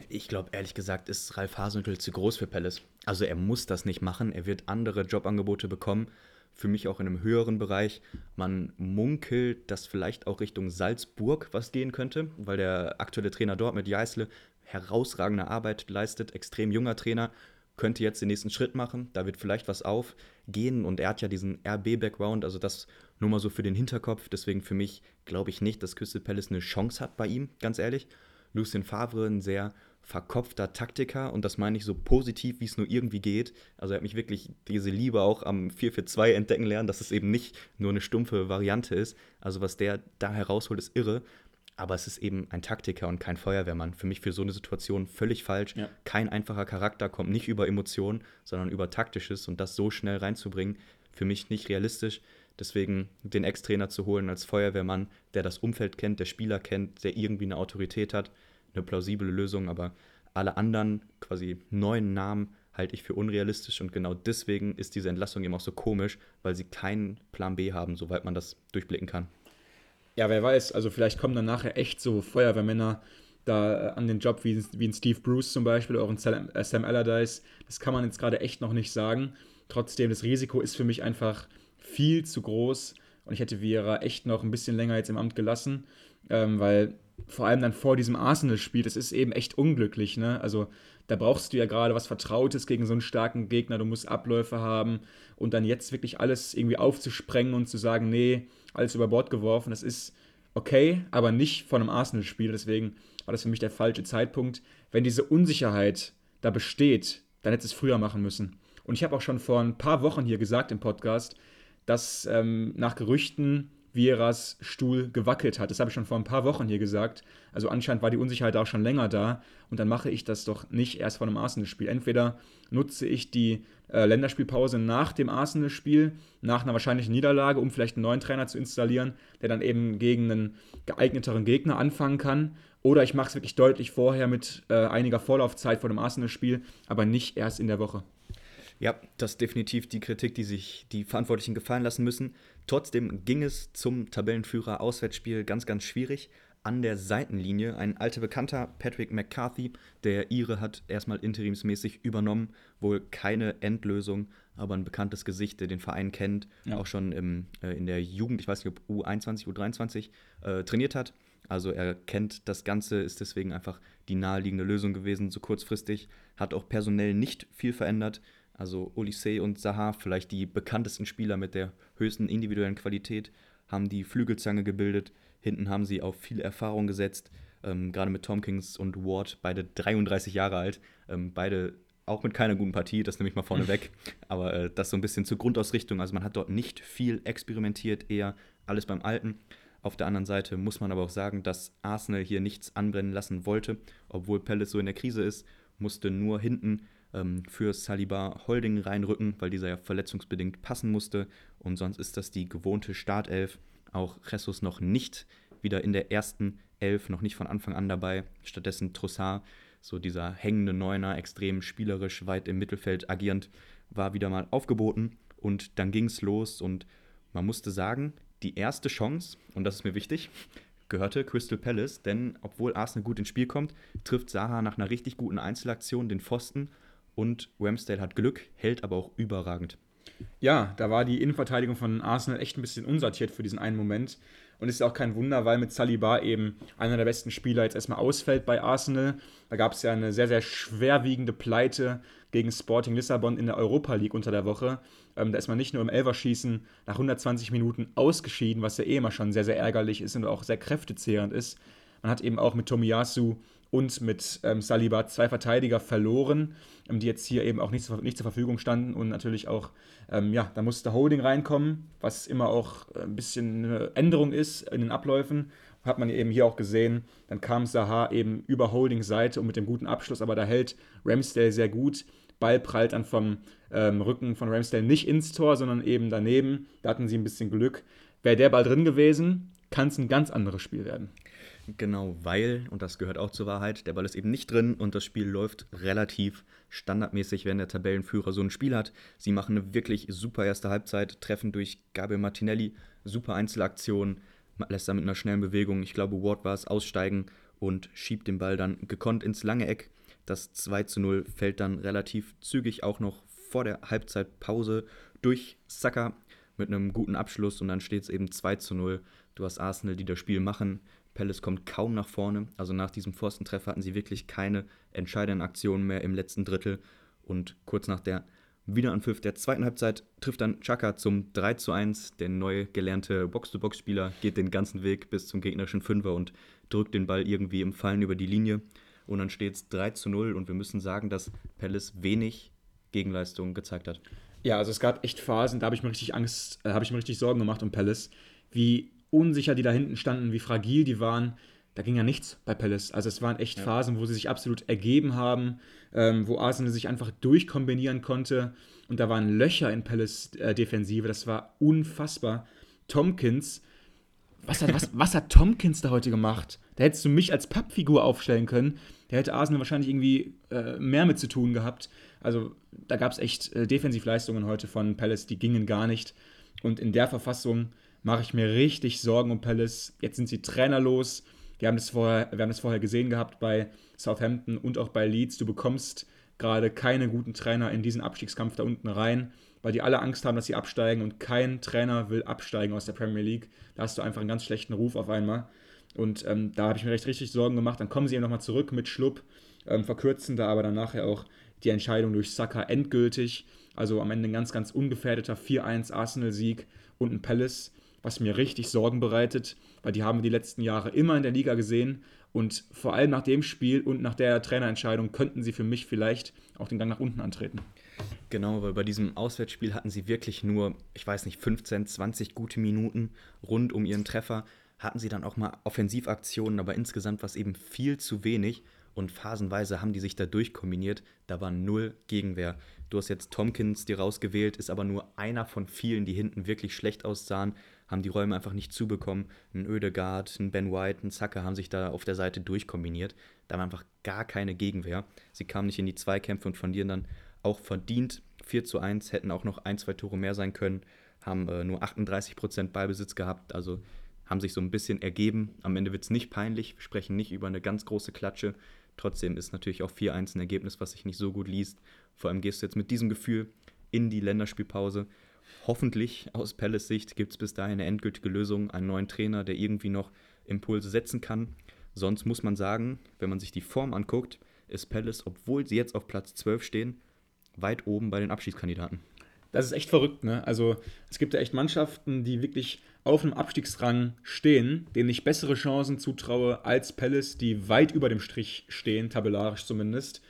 Ich glaube, ehrlich gesagt, ist Ralf Hasenhüttel zu groß für Palace. Also er muss das nicht machen. Er wird andere Jobangebote bekommen. Für mich auch in einem höheren Bereich. Man munkelt, dass vielleicht auch Richtung Salzburg was gehen könnte, weil der aktuelle Trainer dort mit Jeißle herausragende Arbeit leistet, extrem junger Trainer, könnte jetzt den nächsten Schritt machen, da wird vielleicht was aufgehen und er hat ja diesen RB-Background, also das nur mal so für den Hinterkopf, deswegen für mich glaube ich nicht, dass Crystal Palace eine Chance hat bei ihm, ganz ehrlich. Lucien Favre, ein sehr verkopfter Taktiker und das meine ich so positiv, wie es nur irgendwie geht. Also er hat mich wirklich diese Liebe auch am 4-4-2 entdecken lernen, dass es eben nicht nur eine stumpfe Variante ist. Also was der da herausholt, ist irre aber es ist eben ein Taktiker und kein Feuerwehrmann. Für mich für so eine Situation völlig falsch. Ja. Kein einfacher Charakter kommt nicht über Emotionen, sondern über Taktisches und das so schnell reinzubringen, für mich nicht realistisch. Deswegen den Ex-Trainer zu holen als Feuerwehrmann, der das Umfeld kennt, der Spieler kennt, der irgendwie eine Autorität hat, eine plausible Lösung, aber alle anderen quasi neuen Namen halte ich für unrealistisch und genau deswegen ist diese Entlassung eben auch so komisch, weil sie keinen Plan B haben, soweit man das durchblicken kann. Ja, wer weiß, also vielleicht kommen dann nachher echt so Feuerwehrmänner da äh, an den Job wie, wie ein Steve Bruce zum Beispiel oder ein äh, Sam Allardyce. Das kann man jetzt gerade echt noch nicht sagen. Trotzdem, das Risiko ist für mich einfach viel zu groß und ich hätte Vieira echt noch ein bisschen länger jetzt im Amt gelassen, ähm, weil vor allem dann vor diesem Arsenal-Spiel, das ist eben echt unglücklich. Ne? Also da brauchst du ja gerade was Vertrautes gegen so einen starken Gegner. Du musst Abläufe haben und dann jetzt wirklich alles irgendwie aufzusprengen und zu sagen, nee, alles über Bord geworfen, das ist okay, aber nicht von einem Arsenal-Spiel. Deswegen war das für mich der falsche Zeitpunkt. Wenn diese Unsicherheit da besteht, dann hätte es früher machen müssen. Und ich habe auch schon vor ein paar Wochen hier gesagt im Podcast, dass ähm, nach Gerüchten Vieras Stuhl gewackelt hat. Das habe ich schon vor ein paar Wochen hier gesagt. Also anscheinend war die Unsicherheit auch schon länger da. Und dann mache ich das doch nicht erst vor einem Arsenal-Spiel. Entweder nutze ich die äh, Länderspielpause nach dem Arsenal-Spiel, nach einer wahrscheinlichen Niederlage, um vielleicht einen neuen Trainer zu installieren, der dann eben gegen einen geeigneteren Gegner anfangen kann. Oder ich mache es wirklich deutlich vorher mit äh, einiger Vorlaufzeit vor dem Arsenal-Spiel, aber nicht erst in der Woche. Ja, das ist definitiv die Kritik, die sich die Verantwortlichen gefallen lassen müssen. Trotzdem ging es zum Tabellenführer Auswärtsspiel ganz, ganz schwierig. An der Seitenlinie ein alter Bekannter, Patrick McCarthy, der Ire hat erstmal interimsmäßig übernommen. Wohl keine Endlösung, aber ein bekanntes Gesicht, der den Verein kennt, ja. auch schon im, äh, in der Jugend, ich weiß nicht, ob U21, U23 äh, trainiert hat. Also er kennt das Ganze, ist deswegen einfach die naheliegende Lösung gewesen, so kurzfristig. Hat auch personell nicht viel verändert. Also Olysee und Zaha, vielleicht die bekanntesten Spieler mit der höchsten individuellen Qualität, haben die Flügelzange gebildet. Hinten haben sie auf viel Erfahrung gesetzt. Ähm, gerade mit Tompkins und Ward, beide 33 Jahre alt. Ähm, beide auch mit keiner guten Partie, das nehme ich mal vorne weg. *laughs* Aber äh, das so ein bisschen zur Grundausrichtung. Also man hat dort nicht viel experimentiert, eher alles beim Alten. Auf der anderen Seite muss man aber auch sagen, dass Arsenal hier nichts anbrennen lassen wollte, obwohl Palace so in der Krise ist, musste nur hinten ähm, für Saliba Holding reinrücken, weil dieser ja verletzungsbedingt passen musste. Und sonst ist das die gewohnte Startelf. Auch Jesus noch nicht wieder in der ersten Elf, noch nicht von Anfang an dabei. Stattdessen Trossard, so dieser hängende Neuner, extrem spielerisch, weit im Mittelfeld agierend, war wieder mal aufgeboten. Und dann ging es los und man musste sagen, die erste Chance, und das ist mir wichtig, gehörte Crystal Palace, denn obwohl Arsenal gut ins Spiel kommt, trifft Saha nach einer richtig guten Einzelaktion den Pfosten und Ramsdale hat Glück, hält aber auch überragend. Ja, da war die Innenverteidigung von Arsenal echt ein bisschen unsortiert für diesen einen Moment. Und es ist auch kein Wunder, weil mit Saliba eben einer der besten Spieler jetzt erstmal ausfällt bei Arsenal. Da gab es ja eine sehr, sehr schwerwiegende Pleite gegen Sporting Lissabon in der Europa League unter der Woche. Ähm, da ist man nicht nur im Elverschießen nach 120 Minuten ausgeschieden, was ja eh immer schon sehr, sehr ärgerlich ist und auch sehr kräftezehrend ist. Man hat eben auch mit Tomiyasu und mit ähm, Saliba zwei Verteidiger verloren, ähm, die jetzt hier eben auch nicht, nicht zur Verfügung standen und natürlich auch, ähm, ja, da musste Holding reinkommen, was immer auch ein bisschen eine Änderung ist in den Abläufen. Hat man eben hier auch gesehen. Dann kam Saha eben über Holdings Seite und mit dem guten Abschluss, aber da hält Ramsdale sehr gut. Ball prallt dann vom ähm, Rücken von Ramsdale nicht ins Tor, sondern eben daneben. Da hatten sie ein bisschen Glück. Wäre der Ball drin gewesen, kann es ein ganz anderes Spiel werden. Genau, weil, und das gehört auch zur Wahrheit, der Ball ist eben nicht drin und das Spiel läuft relativ standardmäßig, wenn der Tabellenführer so ein Spiel hat. Sie machen eine wirklich super erste Halbzeit, treffen durch Gabriel Martinelli, super Einzelaktion, lässt da mit einer schnellen Bewegung, ich glaube Ward war es, aussteigen und schiebt den Ball dann gekonnt ins lange Eck. Das 2 zu 0 fällt dann relativ zügig auch noch vor der Halbzeitpause durch Saka mit einem guten Abschluss und dann steht es eben 2 zu 0. Du hast Arsenal, die das Spiel machen. Palace kommt kaum nach vorne. Also nach diesem Pfostentreffer hatten sie wirklich keine entscheidenden Aktionen mehr im letzten Drittel. Und kurz nach der Wiederanpfiff der zweiten Halbzeit trifft dann Chaka zum 3 zu 1. Der neu gelernte Box-to-Box-Spieler geht den ganzen Weg bis zum gegnerischen Fünfer und drückt den Ball irgendwie im Fallen über die Linie. Und dann steht es 3 zu 0 und wir müssen sagen, dass Palace wenig Gegenleistung gezeigt hat. Ja, also es gab echt Phasen, da habe ich mir richtig Angst, äh, habe ich mir richtig Sorgen gemacht um Palace, wie unsicher die da hinten standen, wie fragil die waren. Da ging ja nichts bei Palace. Also es waren echt ja. Phasen, wo sie sich absolut ergeben haben, ähm, wo Arsenal sich einfach durchkombinieren konnte. Und da waren Löcher in Palace äh, Defensive. Das war unfassbar. Tompkins, was hat, was, was hat Tompkins da heute gemacht? Da hättest du mich als Pappfigur aufstellen können. Da hätte Arsenal wahrscheinlich irgendwie äh, mehr mit zu tun gehabt. Also da gab es echt äh, Defensivleistungen heute von Palace, die gingen gar nicht. Und in der Verfassung mache ich mir richtig Sorgen um Palace. Jetzt sind sie trainerlos. Wir haben das vorher, wir haben das vorher gesehen gehabt bei Southampton und auch bei Leeds. Du bekommst gerade keine guten Trainer in diesen Abstiegskampf da unten rein, weil die alle Angst haben, dass sie absteigen und kein Trainer will absteigen aus der Premier League. Da hast du einfach einen ganz schlechten Ruf auf einmal. Und ähm, da habe ich mir recht richtig Sorgen gemacht. Dann kommen sie eben nochmal zurück mit Schlupp, ähm, verkürzen da aber dann nachher auch die Entscheidung durch Saka endgültig. Also am Ende ein ganz, ganz ungefährdeter 4-1 Arsenal-Sieg und ein Palace, was mir richtig Sorgen bereitet, weil die haben wir die letzten Jahre immer in der Liga gesehen. Und vor allem nach dem Spiel und nach der Trainerentscheidung könnten sie für mich vielleicht auch den Gang nach unten antreten. Genau, weil bei diesem Auswärtsspiel hatten sie wirklich nur, ich weiß nicht, 15, 20 gute Minuten rund um ihren Treffer hatten sie dann auch mal Offensivaktionen, aber insgesamt war es eben viel zu wenig und phasenweise haben die sich da durchkombiniert. Da war null Gegenwehr. Du hast jetzt Tompkins dir rausgewählt, ist aber nur einer von vielen, die hinten wirklich schlecht aussahen, haben die Räume einfach nicht zubekommen. Ein Oedegaard, ein Ben White, ein Zacke haben sich da auf der Seite durchkombiniert. Da war einfach gar keine Gegenwehr. Sie kamen nicht in die Zweikämpfe und verlieren dann auch verdient 4 zu 1, hätten auch noch ein, zwei Tore mehr sein können, haben äh, nur 38% Ballbesitz gehabt. Also haben sich so ein bisschen ergeben. Am Ende wird es nicht peinlich, wir sprechen nicht über eine ganz große Klatsche. Trotzdem ist natürlich auch 4-1 ein Ergebnis, was sich nicht so gut liest. Vor allem gehst du jetzt mit diesem Gefühl in die Länderspielpause. Hoffentlich aus Palace Sicht gibt es bis dahin eine endgültige Lösung, einen neuen Trainer, der irgendwie noch Impulse setzen kann. Sonst muss man sagen, wenn man sich die Form anguckt, ist Palace, obwohl sie jetzt auf Platz 12 stehen, weit oben bei den Abschiedskandidaten. Das ist echt verrückt, ne? Also es gibt ja echt Mannschaften, die wirklich auf einem Abstiegsrang stehen, denen ich bessere Chancen zutraue als Palace, die weit über dem Strich stehen, tabellarisch zumindest.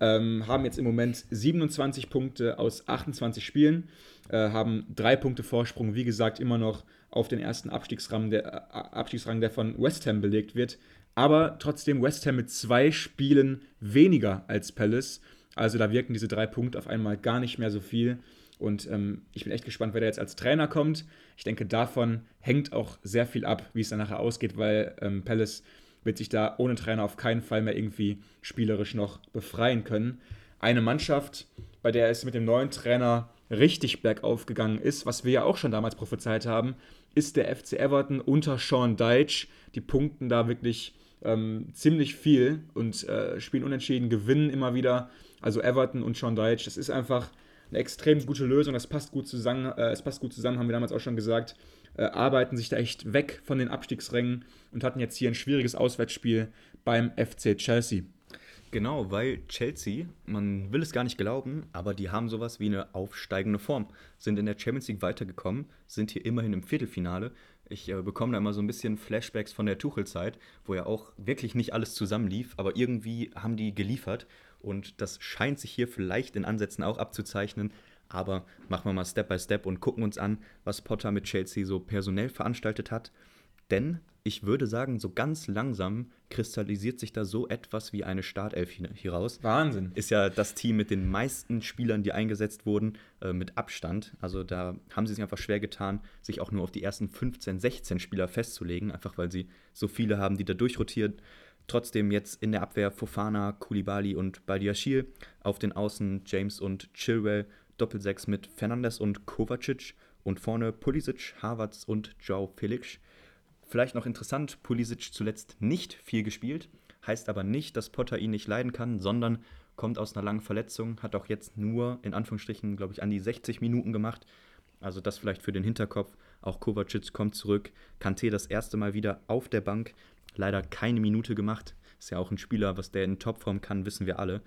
Ähm, haben jetzt im Moment 27 Punkte aus 28 Spielen, äh, haben drei Punkte Vorsprung, wie gesagt, immer noch auf den ersten Abstiegsrang der, äh, Abstiegsrang, der von West Ham belegt wird. Aber trotzdem West Ham mit zwei Spielen weniger als Palace. Also da wirken diese drei Punkte auf einmal gar nicht mehr so viel. Und ähm, ich bin echt gespannt, wer da jetzt als Trainer kommt. Ich denke, davon hängt auch sehr viel ab, wie es dann nachher ausgeht, weil ähm, Palace wird sich da ohne Trainer auf keinen Fall mehr irgendwie spielerisch noch befreien können. Eine Mannschaft, bei der es mit dem neuen Trainer richtig bergauf gegangen ist, was wir ja auch schon damals prophezeit haben, ist der FC Everton unter Sean Deitch. Die punkten da wirklich ähm, ziemlich viel und äh, spielen unentschieden, gewinnen immer wieder. Also Everton und Sean Deitch, das ist einfach eine extrem gute Lösung. Das passt gut zusammen. Äh, es passt gut zusammen, haben wir damals auch schon gesagt. Äh, arbeiten sich da echt weg von den Abstiegsrängen und hatten jetzt hier ein schwieriges Auswärtsspiel beim FC Chelsea. Genau, weil Chelsea, man will es gar nicht glauben, aber die haben sowas wie eine aufsteigende Form. Sind in der Champions League weitergekommen, sind hier immerhin im Viertelfinale. Ich äh, bekomme da immer so ein bisschen Flashbacks von der Tuchel-Zeit, wo ja auch wirklich nicht alles zusammenlief, aber irgendwie haben die geliefert. Und das scheint sich hier vielleicht in Ansätzen auch abzuzeichnen. Aber machen wir mal Step by Step und gucken uns an, was Potter mit Chelsea so personell veranstaltet hat. Denn ich würde sagen, so ganz langsam kristallisiert sich da so etwas wie eine Startelf hier raus. Wahnsinn. Ist ja das Team mit den meisten Spielern, die eingesetzt wurden, äh, mit Abstand. Also da haben sie sich einfach schwer getan, sich auch nur auf die ersten 15, 16 Spieler festzulegen, einfach weil sie so viele haben, die da durchrotieren. Trotzdem jetzt in der Abwehr Fofana, Kulibali und Badiashil. Auf den Außen James und Chilwell. Doppelsechs mit Fernandes und Kovacic. Und vorne Pulisic, Havertz und Joe Felix. Vielleicht noch interessant, Pulisic zuletzt nicht viel gespielt, heißt aber nicht, dass Potter ihn nicht leiden kann, sondern kommt aus einer langen Verletzung, hat auch jetzt nur in Anführungsstrichen, glaube ich, an die 60 Minuten gemacht. Also das vielleicht für den Hinterkopf. Auch Kovacic kommt zurück. Kanté das erste Mal wieder auf der Bank. Leider keine Minute gemacht. Ist ja auch ein Spieler, was der in Topform kann, wissen wir alle.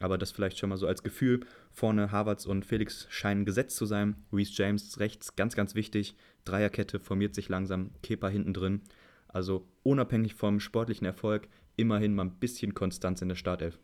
Aber das vielleicht schon mal so als Gefühl. Vorne Havertz und Felix scheinen gesetzt zu sein. Reese James rechts, ganz, ganz wichtig. Dreierkette formiert sich langsam. Kepa hinten drin. Also unabhängig vom sportlichen Erfolg, immerhin mal ein bisschen Konstanz in der Startelf.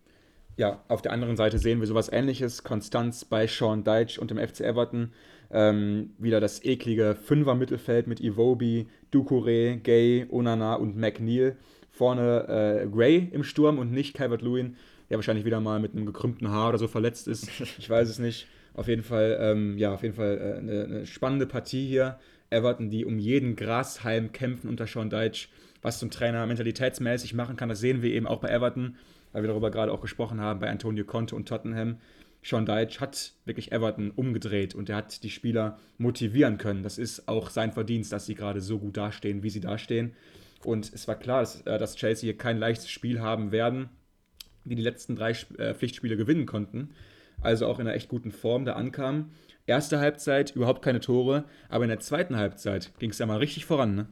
Ja, auf der anderen Seite sehen wir sowas ähnliches. Konstanz bei Sean Deitch und dem FC Everton. Ähm, wieder das eklige Fünfer-Mittelfeld mit Iwobi, Ducouré, Gay, Onana und McNeil. Vorne äh, Gray im Sturm und nicht Calvert-Lewin der wahrscheinlich wieder mal mit einem gekrümmten Haar oder so verletzt ist. *laughs* Ich weiß es nicht. Auf jeden Fall, ähm, ja, auf jeden Fall äh, eine, eine, spannende Partie hier. Everton, die um jeden Grashalm kämpfen unter Sean Deitch. Was zum Trainer mentalitätsmäßig machen kann, das sehen wir eben auch bei Everton, weil wir darüber gerade auch gesprochen haben, bei Antonio Conte und Tottenham. Sean Deitch hat wirklich Everton umgedreht und er hat die Spieler motivieren können. Das ist auch sein Verdienst, dass sie gerade so gut dastehen, wie sie dastehen. Und es war klar, dass, äh, dass Chelsea hier kein leichtes Spiel haben werden die die letzten drei äh, Pflichtspiele gewinnen konnten. Also auch in einer echt guten Form da ankamen. Erste Halbzeit überhaupt keine Tore, aber in der zweiten Halbzeit ging es ja mal richtig voran. Ne?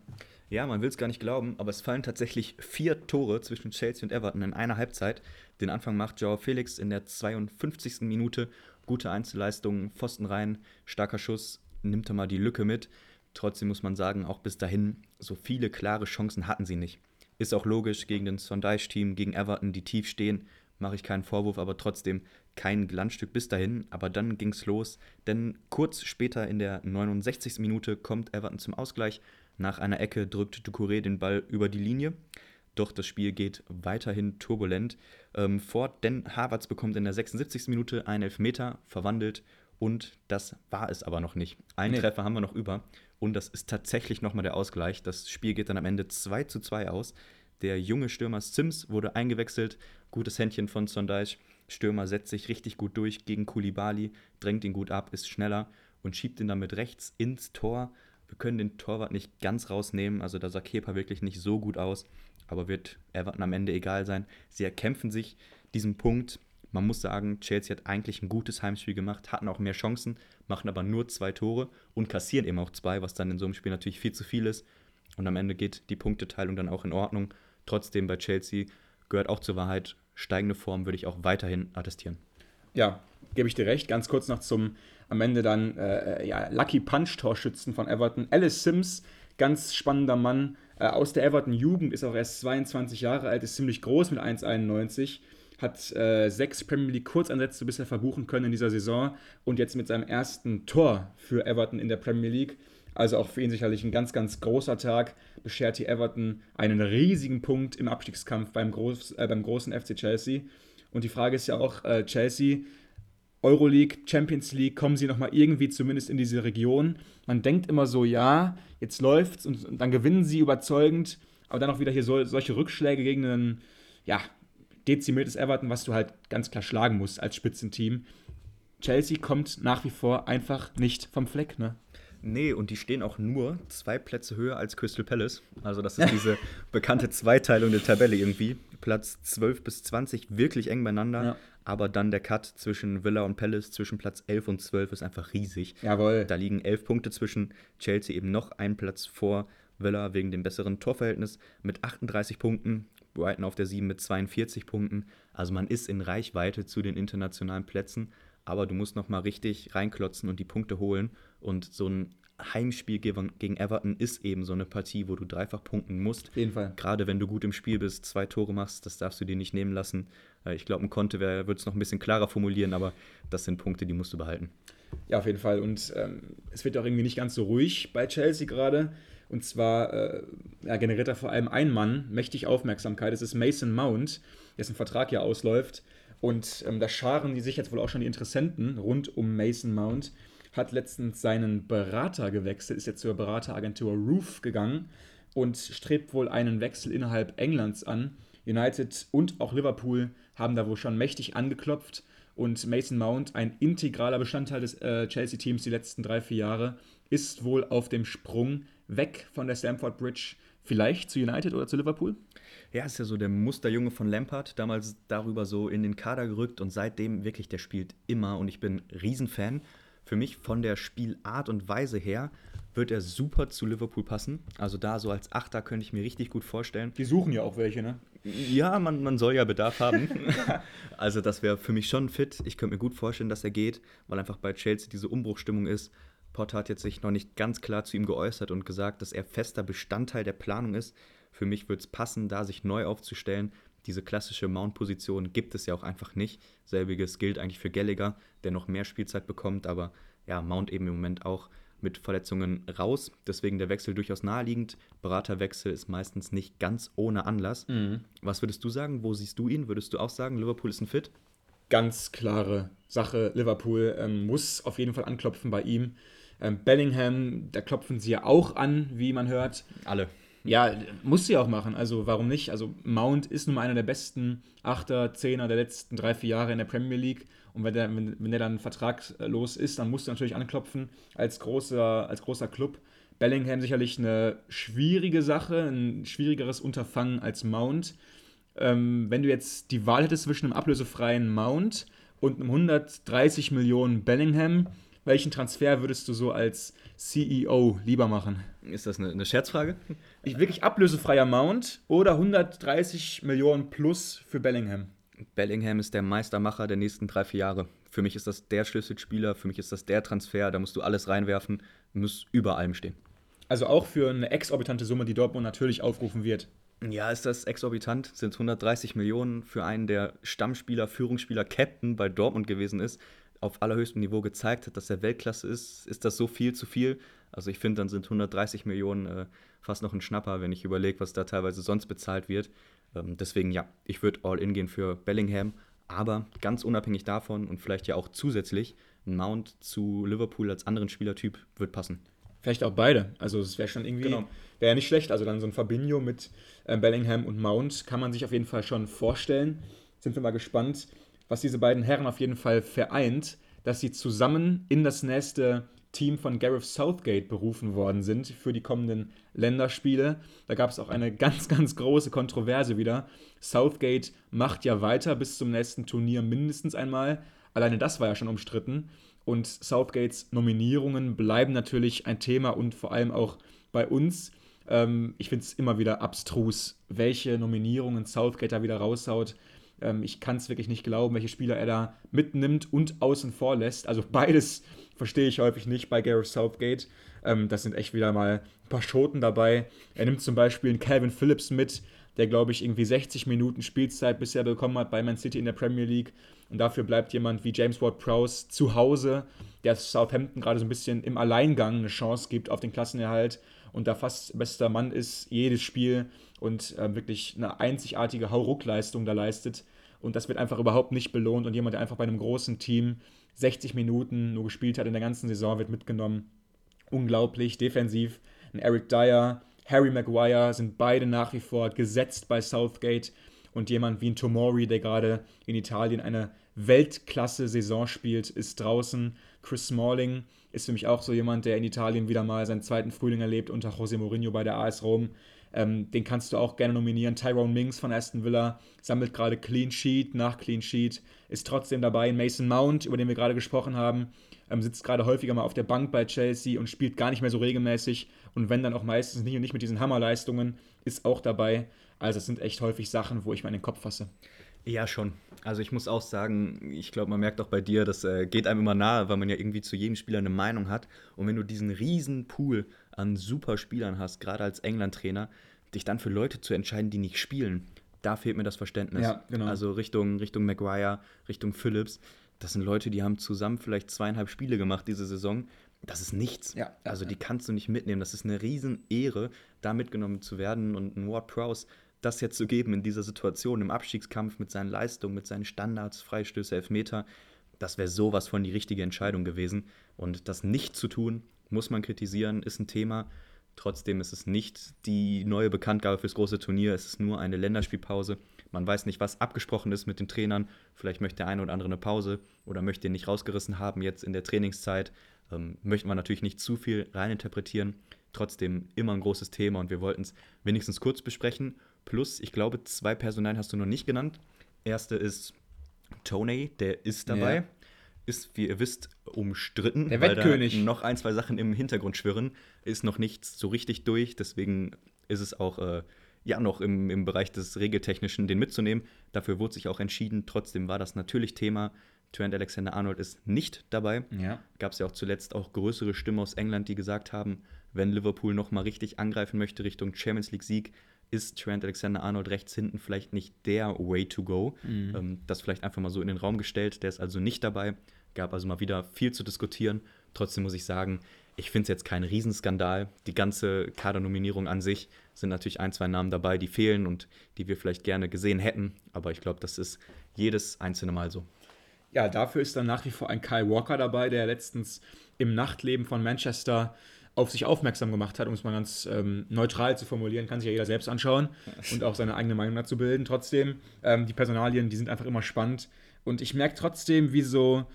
Ja, man will es gar nicht glauben, aber es fallen tatsächlich vier Tore zwischen Chelsea und Everton in einer Halbzeit. Den Anfang macht Joao Felix in der 52. Minute. Gute Einzelleistung, Pfosten rein, starker Schuss, nimmt er mal die Lücke mit. Trotzdem muss man sagen, auch bis dahin, so viele klare Chancen hatten sie nicht. Ist auch logisch gegen den Sondage-Team, gegen Everton, die tief stehen, mache ich keinen Vorwurf, aber trotzdem kein Glanzstück bis dahin. Aber dann ging es los, denn kurz später in der 69. Minute kommt Everton zum Ausgleich. Nach einer Ecke drückt Ducouré den Ball über die Linie. Doch das Spiel geht weiterhin turbulent ähm, fort, denn Havertz bekommt in der 76. Minute einen Elfmeter verwandelt und das war es aber noch nicht. Einen nee. Treffer haben wir noch über. Und das ist tatsächlich nochmal der Ausgleich. Das Spiel geht dann am Ende 2 zu 2 aus. Der junge Stürmer Sims wurde eingewechselt. Gutes Händchen von Sondage. Stürmer setzt sich richtig gut durch gegen Kulibali, drängt ihn gut ab, ist schneller und schiebt ihn damit rechts ins Tor. Wir können den Torwart nicht ganz rausnehmen, also da sah Kepa wirklich nicht so gut aus, aber wird Everton am Ende egal sein. Sie erkämpfen sich diesen Punkt man muss sagen, Chelsea hat eigentlich ein gutes Heimspiel gemacht, hatten auch mehr Chancen, machen aber nur zwei Tore und kassieren eben auch zwei, was dann in so einem Spiel natürlich viel zu viel ist. Und am Ende geht die Punkteteilung dann auch in Ordnung. Trotzdem bei Chelsea gehört auch zur Wahrheit, steigende Form würde ich auch weiterhin attestieren. Ja, gebe ich dir recht. Ganz kurz noch zum am Ende dann äh, ja, Lucky Punch-Torschützen von Everton. Alice Sims, ganz spannender Mann äh, aus der Everton-Jugend, ist auch erst 22 Jahre alt, ist ziemlich groß mit 1,91 hat äh, sechs Premier League Kurzansätze bisher verbuchen können in dieser Saison und jetzt mit seinem ersten Tor für Everton in der Premier League. Also auch für ihn sicherlich ein ganz, ganz großer Tag. Beschert hier Everton einen riesigen Punkt im Abstiegskampf beim, Groß, äh, beim großen FC Chelsea. Und die Frage ist ja auch, äh, Chelsea, Euroleague, Champions League, kommen sie nochmal irgendwie zumindest in diese Region. Man denkt immer so, ja, jetzt läuft's und, und dann gewinnen sie überzeugend, aber dann auch wieder hier so, solche Rückschläge gegen einen, ja, dezimiertes Everton, was du halt ganz klar schlagen musst als Spitzenteam. Chelsea kommt nach wie vor einfach nicht vom Fleck, ne? Nee, und die stehen auch nur zwei Plätze höher als Crystal Palace. Also das ist diese *laughs* bekannte Zweiteilung der Tabelle irgendwie. Platz 12 bis 20 wirklich eng beieinander. Ja. Aber dann der Cut zwischen Villa und Palace, zwischen Platz 11 und 12 ist einfach riesig. Jawohl. Da liegen elf Punkte zwischen Chelsea eben noch einen Platz vor Villa wegen dem besseren Torverhältnis mit 38 Punkten. Brighton auf der 7 mit 42 Punkten. Also man ist in Reichweite zu den internationalen Plätzen aber du musst nochmal richtig reinklotzen und die Punkte holen. Und so ein Heimspiel gegen Everton ist eben so eine Partie, wo du dreifach punkten musst. Auf jeden Fall. Gerade wenn du gut im Spiel bist, zwei Tore machst, das darfst du dir nicht nehmen lassen. Äh, ich glaube, ein Konte wird es noch ein bisschen klarer formulieren, aber das sind Punkte, die musst du behalten. Ja, auf jeden Fall. Und ähm, es wird auch irgendwie nicht ganz so ruhig bei Chelsea gerade. Und zwar äh, ja, generiert er vor allem ein Mann mächtig Aufmerksamkeit. Das ist Mason Mount, dessen Vertrag ja ausläuft. Und ähm, da scharen die sich jetzt wohl auch schon die Interessenten rund um Mason Mount. Hat letztens seinen Berater gewechselt, ist jetzt zur Berateragentur Roof gegangen und strebt wohl einen Wechsel innerhalb Englands an. United und auch Liverpool haben da wohl schon mächtig angeklopft und Mason Mount, ein integraler Bestandteil des äh, Chelsea-Teams die letzten drei, vier Jahre, ist wohl auf dem Sprung weg von der Stamford Bridge, vielleicht zu United oder zu Liverpool? ja, ist ja so der Musterjunge von Lampard, damals darüber so in den Kader gerückt und seitdem wirklich, der spielt immer und ich bin Riesenfan. Für mich von der Spielart und Weise her wird er super zu Liverpool passen. Also da so als Achter könnte ich mir richtig gut vorstellen. Die suchen ja auch welche, ne? Ja, man, man soll ja Bedarf haben. *laughs* also das wäre für mich schon fit. Ich könnte mir gut vorstellen, dass er geht, weil einfach bei Chelsea diese Umbruchstimmung ist. Potter hat jetzt sich noch nicht ganz klar zu ihm geäußert und gesagt, dass er fester Bestandteil der Planung ist. Für mich würde es passen, da sich neu aufzustellen. Diese klassische Mount-Position gibt es ja auch einfach nicht. Selbiges gilt eigentlich für Gallagher, der noch mehr Spielzeit bekommt, aber ja, Mount eben im Moment auch mit Verletzungen raus. Deswegen der Wechsel durchaus naheliegend. Beraterwechsel ist meistens nicht ganz ohne Anlass. Mhm. Was würdest du sagen? Wo siehst du ihn? Würdest du auch sagen, Liverpool ist ein Fit? Ganz klare Sache. Liverpool ähm, muss auf jeden Fall anklopfen bei ihm. Ähm, Bellingham, da klopfen sie ja auch an, wie man hört. Alle. Ja, muss sie auch machen. Also warum nicht? Also Mount ist nun mal einer der besten Achter, Zehner der letzten drei, vier Jahre in der Premier League. Und wenn der, wenn, wenn der dann vertragslos ist, dann musst du natürlich anklopfen als großer, als großer Club. Bellingham sicherlich eine schwierige Sache, ein schwierigeres Unterfangen als Mount. Ähm, wenn du jetzt die Wahl hättest zwischen einem ablösefreien Mount und einem 130 Millionen Bellingham, welchen Transfer würdest du so als CEO lieber machen? Ist das eine, eine Scherzfrage? Ich, wirklich ablösefreier Mount oder 130 Millionen plus für Bellingham? Bellingham ist der Meistermacher der nächsten drei, vier Jahre. Für mich ist das der Schlüsselspieler, für mich ist das der Transfer, da musst du alles reinwerfen, muss über allem stehen. Also auch für eine exorbitante Summe, die Dortmund natürlich aufrufen wird. Ja, ist das exorbitant? Sind 130 Millionen für einen, der Stammspieler, Führungsspieler, Captain bei Dortmund gewesen ist? Auf allerhöchstem Niveau gezeigt hat, dass er Weltklasse ist, ist das so viel zu viel. Also ich finde, dann sind 130 Millionen äh, fast noch ein Schnapper, wenn ich überlege, was da teilweise sonst bezahlt wird. Ähm, deswegen ja, ich würde all in gehen für Bellingham, aber ganz unabhängig davon und vielleicht ja auch zusätzlich, ein Mount zu Liverpool als anderen Spielertyp wird passen. Vielleicht auch beide. Also es wäre schon irgendwie, genau. wäre ja nicht schlecht. Also dann so ein Fabinho mit äh, Bellingham und Mount kann man sich auf jeden Fall schon vorstellen. Sind wir mal gespannt was diese beiden Herren auf jeden Fall vereint, dass sie zusammen in das nächste Team von Gareth Southgate berufen worden sind für die kommenden Länderspiele. Da gab es auch eine *laughs* ganz, ganz große Kontroverse wieder. Southgate macht ja weiter bis zum nächsten Turnier mindestens einmal. Alleine das war ja schon umstritten. Und Southgates Nominierungen bleiben natürlich ein Thema und vor allem auch bei uns. Ähm, ich finde es immer wieder abstrus, welche Nominierungen Southgate da wieder raushaut. Ähm, ich kann es wirklich nicht glauben, welche Spieler er da mitnimmt und außen vor lässt. Also beides verstehe ich häufig nicht bei Gareth Southgate. Ähm, das sind echt wieder mal ein paar Schoten dabei. Er nimmt zum Beispiel einen Calvin Phillips mit, der, glaube ich, irgendwie 60 Minuten Spielzeit bisher bekommen hat bei Man City in der Premier League. Und dafür bleibt jemand wie James Ward-Prowse zu Hause, der Southampton gerade so ein bisschen im Alleingang eine Chance gibt auf den Klassenerhalt und da fast bester Mann ist, jedes Spiel und äh, wirklich eine einzigartige Hauruck-Leistung da leistet. Und das wird einfach überhaupt nicht belohnt. Und jemand, der einfach bei einem großen Team 60 Minuten nur gespielt hat in der ganzen Saison, wird mitgenommen. Unglaublich defensiv. Ein Eric Dyer, Harry Maguire sind beide nach wie vor gesetzt bei Southgate. Und jemand wie ein Tomori, der gerade in Italien eine Weltklasse-Saison spielt, ist draußen. Chris Smalling ist für mich auch so jemand, der in Italien wieder mal seinen zweiten Frühling erlebt unter José Mourinho bei der AS Rom. Ähm, den kannst du auch gerne nominieren. Tyrone Mings von Aston Villa sammelt gerade Clean Sheet nach Clean Sheet, ist trotzdem dabei. Mason Mount, über den wir gerade gesprochen haben, ähm, sitzt gerade häufiger mal auf der Bank bei Chelsea und spielt gar nicht mehr so regelmäßig. Und wenn dann auch meistens nicht und nicht mit diesen Hammerleistungen, ist auch dabei. Also es sind echt häufig Sachen, wo ich meinen Kopf fasse. Ja, schon. Also ich muss auch sagen, ich glaube, man merkt auch bei dir, das äh, geht einem immer nahe, weil man ja irgendwie zu jedem Spieler eine Meinung hat. Und wenn du diesen riesen Pool an super Spielern hast, gerade als England-Trainer, dich dann für Leute zu entscheiden, die nicht spielen, da fehlt mir das Verständnis. Ja, genau. Also Richtung, Richtung Maguire, Richtung Phillips, das sind Leute, die haben zusammen vielleicht zweieinhalb Spiele gemacht diese Saison. Das ist nichts. Ja, also die kannst du nicht mitnehmen. Das ist eine riesen Ehre, da mitgenommen zu werden. Und ein Ward Prowse, das jetzt zu geben in dieser Situation, im Abstiegskampf mit seinen Leistungen, mit seinen Standards, Freistöße, Elfmeter, das wäre sowas von die richtige Entscheidung gewesen. Und das nicht zu tun, muss man kritisieren, ist ein Thema. Trotzdem ist es nicht die neue Bekanntgabe fürs große Turnier, es ist nur eine Länderspielpause. Man weiß nicht, was abgesprochen ist mit den Trainern. Vielleicht möchte der eine oder andere eine Pause oder möchte ihn nicht rausgerissen haben jetzt in der Trainingszeit. Ähm, möchten wir natürlich nicht zu viel reininterpretieren. Trotzdem immer ein großes Thema und wir wollten es wenigstens kurz besprechen. Plus, ich glaube, zwei Personalien hast du noch nicht genannt. Erste ist Tony, der ist dabei. Ja ist, wie ihr wisst, umstritten. Der Wettkönig. noch ein, zwei Sachen im Hintergrund schwirren. Ist noch nichts so richtig durch. Deswegen ist es auch äh, ja noch im, im Bereich des Regeltechnischen den mitzunehmen. Dafür wurde sich auch entschieden. Trotzdem war das natürlich Thema. Trent Alexander Arnold ist nicht dabei. Ja. Gab es ja auch zuletzt auch größere Stimmen aus England, die gesagt haben, wenn Liverpool noch mal richtig angreifen möchte Richtung Champions League Sieg, ist Trent Alexander Arnold rechts hinten vielleicht nicht der Way to go. Mhm. Ähm, das vielleicht einfach mal so in den Raum gestellt. Der ist also nicht dabei. Gab also mal wieder viel zu diskutieren. Trotzdem muss ich sagen, ich finde es jetzt kein Riesenskandal. Die ganze Kadernominierung an sich sind natürlich ein, zwei Namen dabei, die fehlen und die wir vielleicht gerne gesehen hätten. Aber ich glaube, das ist jedes einzelne Mal so. Ja, dafür ist dann nach wie vor ein Kyle Walker dabei, der letztens im Nachtleben von Manchester auf sich aufmerksam gemacht hat, um es mal ganz ähm, neutral zu formulieren, kann sich ja jeder selbst anschauen und auch seine eigene Meinung dazu bilden. Trotzdem, ähm, die Personalien, die sind einfach immer spannend. Und ich merke trotzdem, wie so,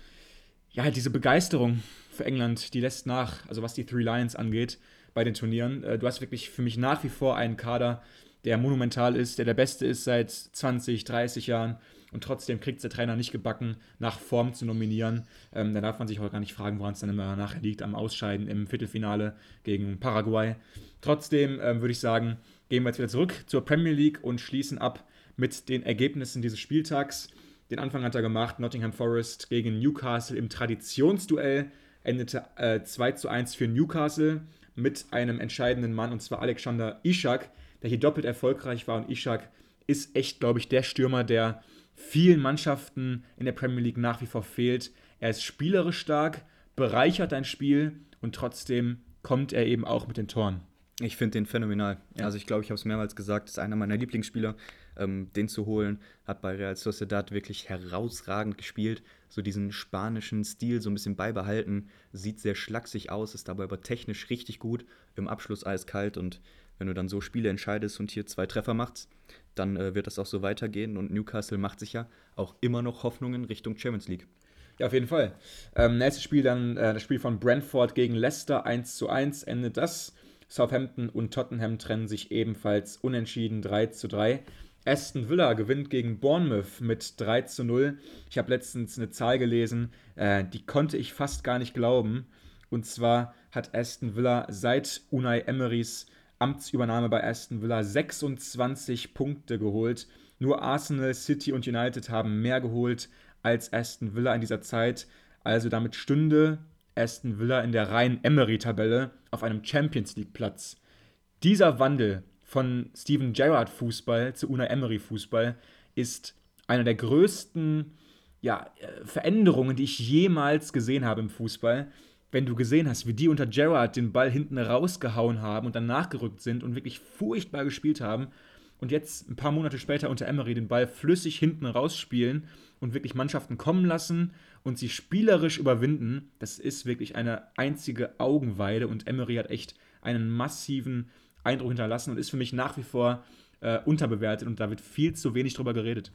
ja, diese Begeisterung für England, die lässt nach, also was die Three Lions angeht bei den Turnieren. Äh, du hast wirklich für mich nach wie vor einen Kader, der monumental ist, der der beste ist seit 20, 30 Jahren und trotzdem kriegt der Trainer nicht gebacken, nach Form zu nominieren. Ähm, da darf man sich auch gar nicht fragen, woran es dann immer nachher liegt, am Ausscheiden im Viertelfinale gegen Paraguay. Trotzdem ähm, würde ich sagen, gehen wir jetzt wieder zurück zur Premier League und schließen ab mit den Ergebnissen dieses Spieltags. Den Anfang hat er gemacht, Nottingham Forest gegen Newcastle im Traditionsduell endete äh, 2 zu 1 für Newcastle mit einem entscheidenden Mann, und zwar Alexander Ishak, der hier doppelt erfolgreich war. Und Ishak ist echt, glaube ich, der Stürmer, der vielen Mannschaften in der Premier League nach wie vor fehlt. Er ist spielerisch stark, bereichert ein Spiel und trotzdem kommt er eben auch mit den Toren. Ich finde den phänomenal. Ja. Also ich glaube, ich habe es mehrmals gesagt, ist einer meiner Lieblingsspieler. Ähm, den zu holen, hat bei Real Sociedad wirklich herausragend gespielt. So diesen spanischen Stil so ein bisschen beibehalten. Sieht sehr schlaksig aus, ist dabei aber technisch richtig gut. Im Abschluss eiskalt und wenn du dann so Spiele entscheidest und hier zwei Treffer machst, dann äh, wird das auch so weitergehen. Und Newcastle macht sich ja auch immer noch Hoffnungen Richtung Champions League. Ja, auf jeden Fall. Ähm, nächstes Spiel dann äh, das Spiel von Brentford gegen Leicester 1 zu 1 endet das. Southampton und Tottenham trennen sich ebenfalls unentschieden 3 zu 3. Aston Villa gewinnt gegen Bournemouth mit 3 zu 0. Ich habe letztens eine Zahl gelesen, äh, die konnte ich fast gar nicht glauben. Und zwar hat Aston Villa seit Unai Emerys Amtsübernahme bei Aston Villa 26 Punkte geholt. Nur Arsenal, City und United haben mehr geholt als Aston Villa in dieser Zeit. Also damit stünde Aston Villa in der reinen Emery-Tabelle auf einem Champions League-Platz. Dieser Wandel von Steven Gerrard Fußball zu Una Emery Fußball ist einer der größten ja, äh, Veränderungen, die ich jemals gesehen habe im Fußball. Wenn du gesehen hast, wie die unter Gerrard den Ball hinten rausgehauen haben und dann nachgerückt sind und wirklich furchtbar gespielt haben und jetzt ein paar Monate später unter Emery den Ball flüssig hinten rausspielen und wirklich Mannschaften kommen lassen und sie spielerisch überwinden, das ist wirklich eine einzige Augenweide und Emery hat echt einen massiven Eindruck hinterlassen und ist für mich nach wie vor äh, unterbewertet und da wird viel zu wenig drüber geredet.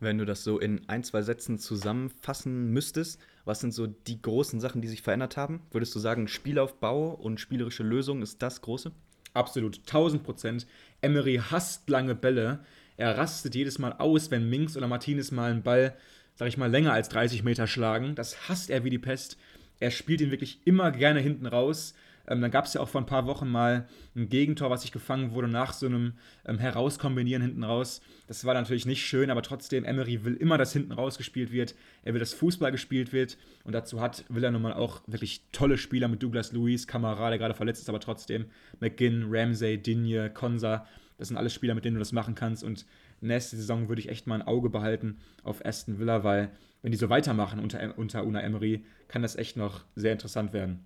Wenn du das so in ein, zwei Sätzen zusammenfassen müsstest, was sind so die großen Sachen, die sich verändert haben? Würdest du sagen, Spielaufbau und spielerische Lösung ist das Große? Absolut, 1000 Prozent. Emery hasst lange Bälle. Er rastet jedes Mal aus, wenn Minks oder Martinez mal einen Ball, sag ich mal, länger als 30 Meter schlagen. Das hasst er wie die Pest. Er spielt ihn wirklich immer gerne hinten raus. Ähm, dann gab es ja auch vor ein paar Wochen mal ein Gegentor, was sich gefangen wurde nach so einem ähm, Herauskombinieren hinten raus. Das war natürlich nicht schön, aber trotzdem, Emery will immer, dass hinten raus gespielt wird. Er will, dass Fußball gespielt wird. Und dazu hat, will er nun mal auch wirklich tolle Spieler mit Douglas Lewis, Kamara, der gerade verletzt ist, aber trotzdem McGinn, Ramsey, Digne, Konsa. Das sind alles Spieler, mit denen du das machen kannst. Und nächste Saison würde ich echt mal ein Auge behalten auf Aston Villa, weil wenn die so weitermachen unter, unter Una Emery, kann das echt noch sehr interessant werden.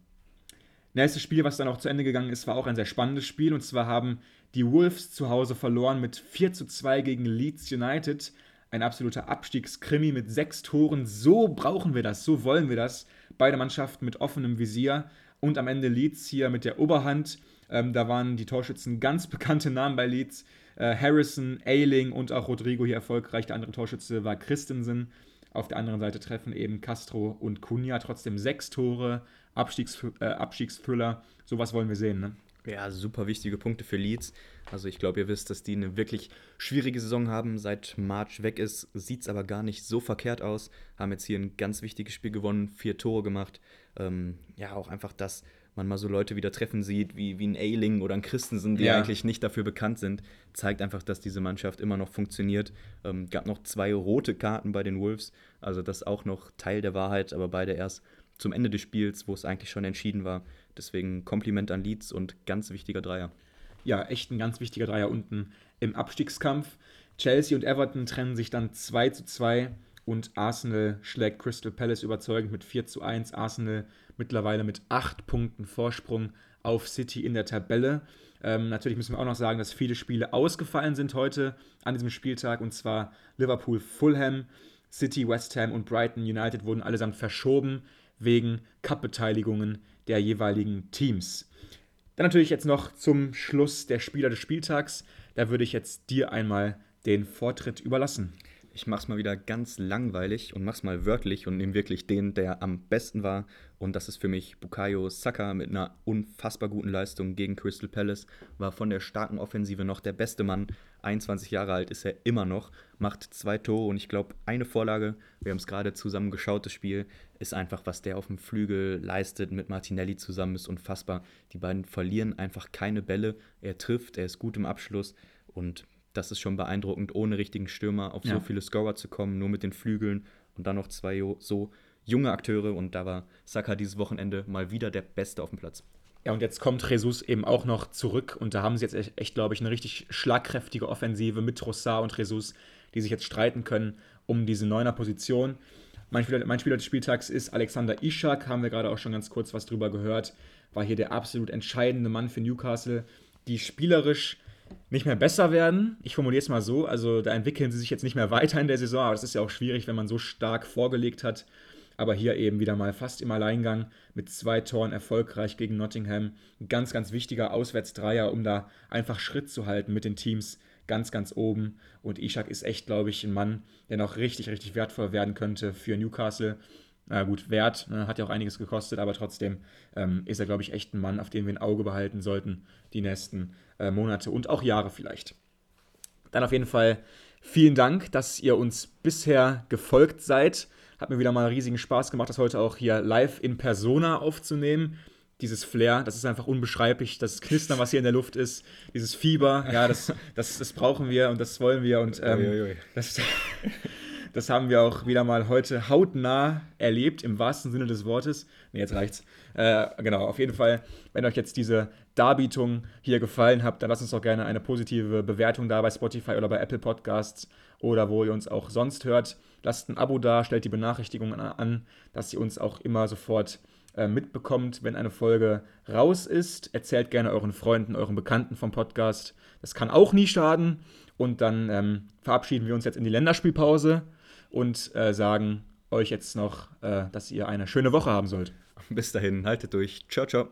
Nächstes Spiel, was dann auch zu Ende gegangen ist, war auch ein sehr spannendes Spiel. Und zwar haben die Wolves zu Hause verloren mit 4 zu 2 gegen Leeds United. Ein absoluter Abstiegskrimi mit sechs Toren. So brauchen wir das, so wollen wir das. Beide Mannschaften mit offenem Visier. Und am Ende Leeds hier mit der Oberhand. Ähm, da waren die Torschützen ganz *laughs* bekannte Namen bei Leeds. Äh, Harrison, Ailing und auch Rodrigo hier erfolgreich. Der andere Torschütze war Christensen. Auf der anderen Seite treffen eben Castro und Cunha. Trotzdem sechs Tore, Abstiegs, äh, Abstiegsthriller. Sowas wollen wir sehen, ne? Ja, super wichtige Punkte für Leeds. Also ich glaube, ihr wisst, dass die eine wirklich schwierige Saison haben. Seit March weg ist, sieht es aber gar nicht so verkehrt aus. Haben jetzt hier ein ganz wichtiges Spiel gewonnen, vier Tore gemacht. Ähm, ja, auch einfach das, man mal so Leute wieder treffen sieht, wie, wie ein Ailing oder ein Christensen, die ja. eigentlich nicht dafür bekannt sind, zeigt einfach, dass diese Mannschaft immer noch funktioniert. Ähm, gab noch zwei rote Karten bei den Wolves, also das auch noch Teil der Wahrheit, aber beide erst zum Ende des Spiels, wo es eigentlich schon entschieden war. Deswegen Kompliment an Leeds und ganz wichtiger Dreier. Ja, echt ein ganz wichtiger Dreier unten im Abstiegskampf. Chelsea und Everton trennen sich dann 2 zu 2 und Arsenal schlägt Crystal Palace überzeugend mit 4 zu 1. Arsenal mittlerweile mit 8 Punkten Vorsprung auf City in der Tabelle. Ähm, natürlich müssen wir auch noch sagen, dass viele Spiele ausgefallen sind heute an diesem Spieltag und zwar Liverpool, Fulham, City, West Ham und Brighton United wurden allesamt verschoben wegen Cup-Beteiligungen der jeweiligen Teams. Dann natürlich jetzt noch zum Schluss der Spieler des Spieltags. Da würde ich jetzt dir einmal den Vortritt überlassen. Ich mach's mal wieder ganz langweilig und mach's mal wörtlich und nehme wirklich den, der am besten war. Und das ist für mich Bukayo Saka mit einer unfassbar guten Leistung gegen Crystal Palace. War von der starken Offensive noch der beste Mann. 21 Jahre alt ist er immer noch, macht zwei Tore und ich glaube eine Vorlage. Wir haben es gerade zusammen geschaut, das Spiel ist einfach, was der auf dem Flügel leistet mit Martinelli zusammen, ist unfassbar. Die beiden verlieren einfach keine Bälle. Er trifft, er ist gut im Abschluss und das ist schon beeindruckend, ohne richtigen Stürmer auf ja. so viele Scorer zu kommen, nur mit den Flügeln und dann noch zwei so junge Akteure. Und da war Saka dieses Wochenende mal wieder der Beste auf dem Platz. Ja, und jetzt kommt Jesus eben auch noch zurück und da haben sie jetzt echt, echt glaube ich, eine richtig schlagkräftige Offensive mit Trossard und Jesus, die sich jetzt streiten können um diese neuner Position. Mein Spieler, mein Spieler des Spieltags ist Alexander Ishak, haben wir gerade auch schon ganz kurz was drüber gehört. War hier der absolut entscheidende Mann für Newcastle, die spielerisch nicht mehr besser werden. Ich formuliere es mal so, also da entwickeln sie sich jetzt nicht mehr weiter in der Saison, aber das ist ja auch schwierig, wenn man so stark vorgelegt hat. Aber hier eben wieder mal fast im Alleingang mit zwei Toren erfolgreich gegen Nottingham. Ein ganz, ganz wichtiger Auswärtsdreier, um da einfach Schritt zu halten mit den Teams ganz, ganz oben. Und Ishak ist echt, glaube ich, ein Mann, der noch richtig, richtig wertvoll werden könnte für Newcastle. Na gut, Wert ne, hat ja auch einiges gekostet, aber trotzdem ähm, ist er, glaube ich, echt ein Mann, auf den wir ein Auge behalten sollten, die nächsten äh, Monate und auch Jahre vielleicht. Dann auf jeden Fall vielen Dank, dass ihr uns bisher gefolgt seid. Hat mir wieder mal riesigen Spaß gemacht, das heute auch hier live in Persona aufzunehmen. Dieses Flair, das ist einfach unbeschreiblich. Das Knistern, was hier in der Luft ist, dieses Fieber, ja, das, das, das brauchen wir und das wollen wir. Und ähm. Das, *laughs* Das haben wir auch wieder mal heute hautnah erlebt, im wahrsten Sinne des Wortes. Ne, jetzt reicht's. Äh, genau, auf jeden Fall, wenn euch jetzt diese Darbietung hier gefallen hat, dann lasst uns doch gerne eine positive Bewertung da bei Spotify oder bei Apple Podcasts oder wo ihr uns auch sonst hört. Lasst ein Abo da, stellt die Benachrichtigungen an, dass ihr uns auch immer sofort äh, mitbekommt, wenn eine Folge raus ist. Erzählt gerne euren Freunden, euren Bekannten vom Podcast. Das kann auch nie schaden. Und dann ähm, verabschieden wir uns jetzt in die Länderspielpause und äh, sagen euch jetzt noch, äh, dass ihr eine schöne Woche haben sollt. Bis dahin, haltet durch. Ciao, ciao.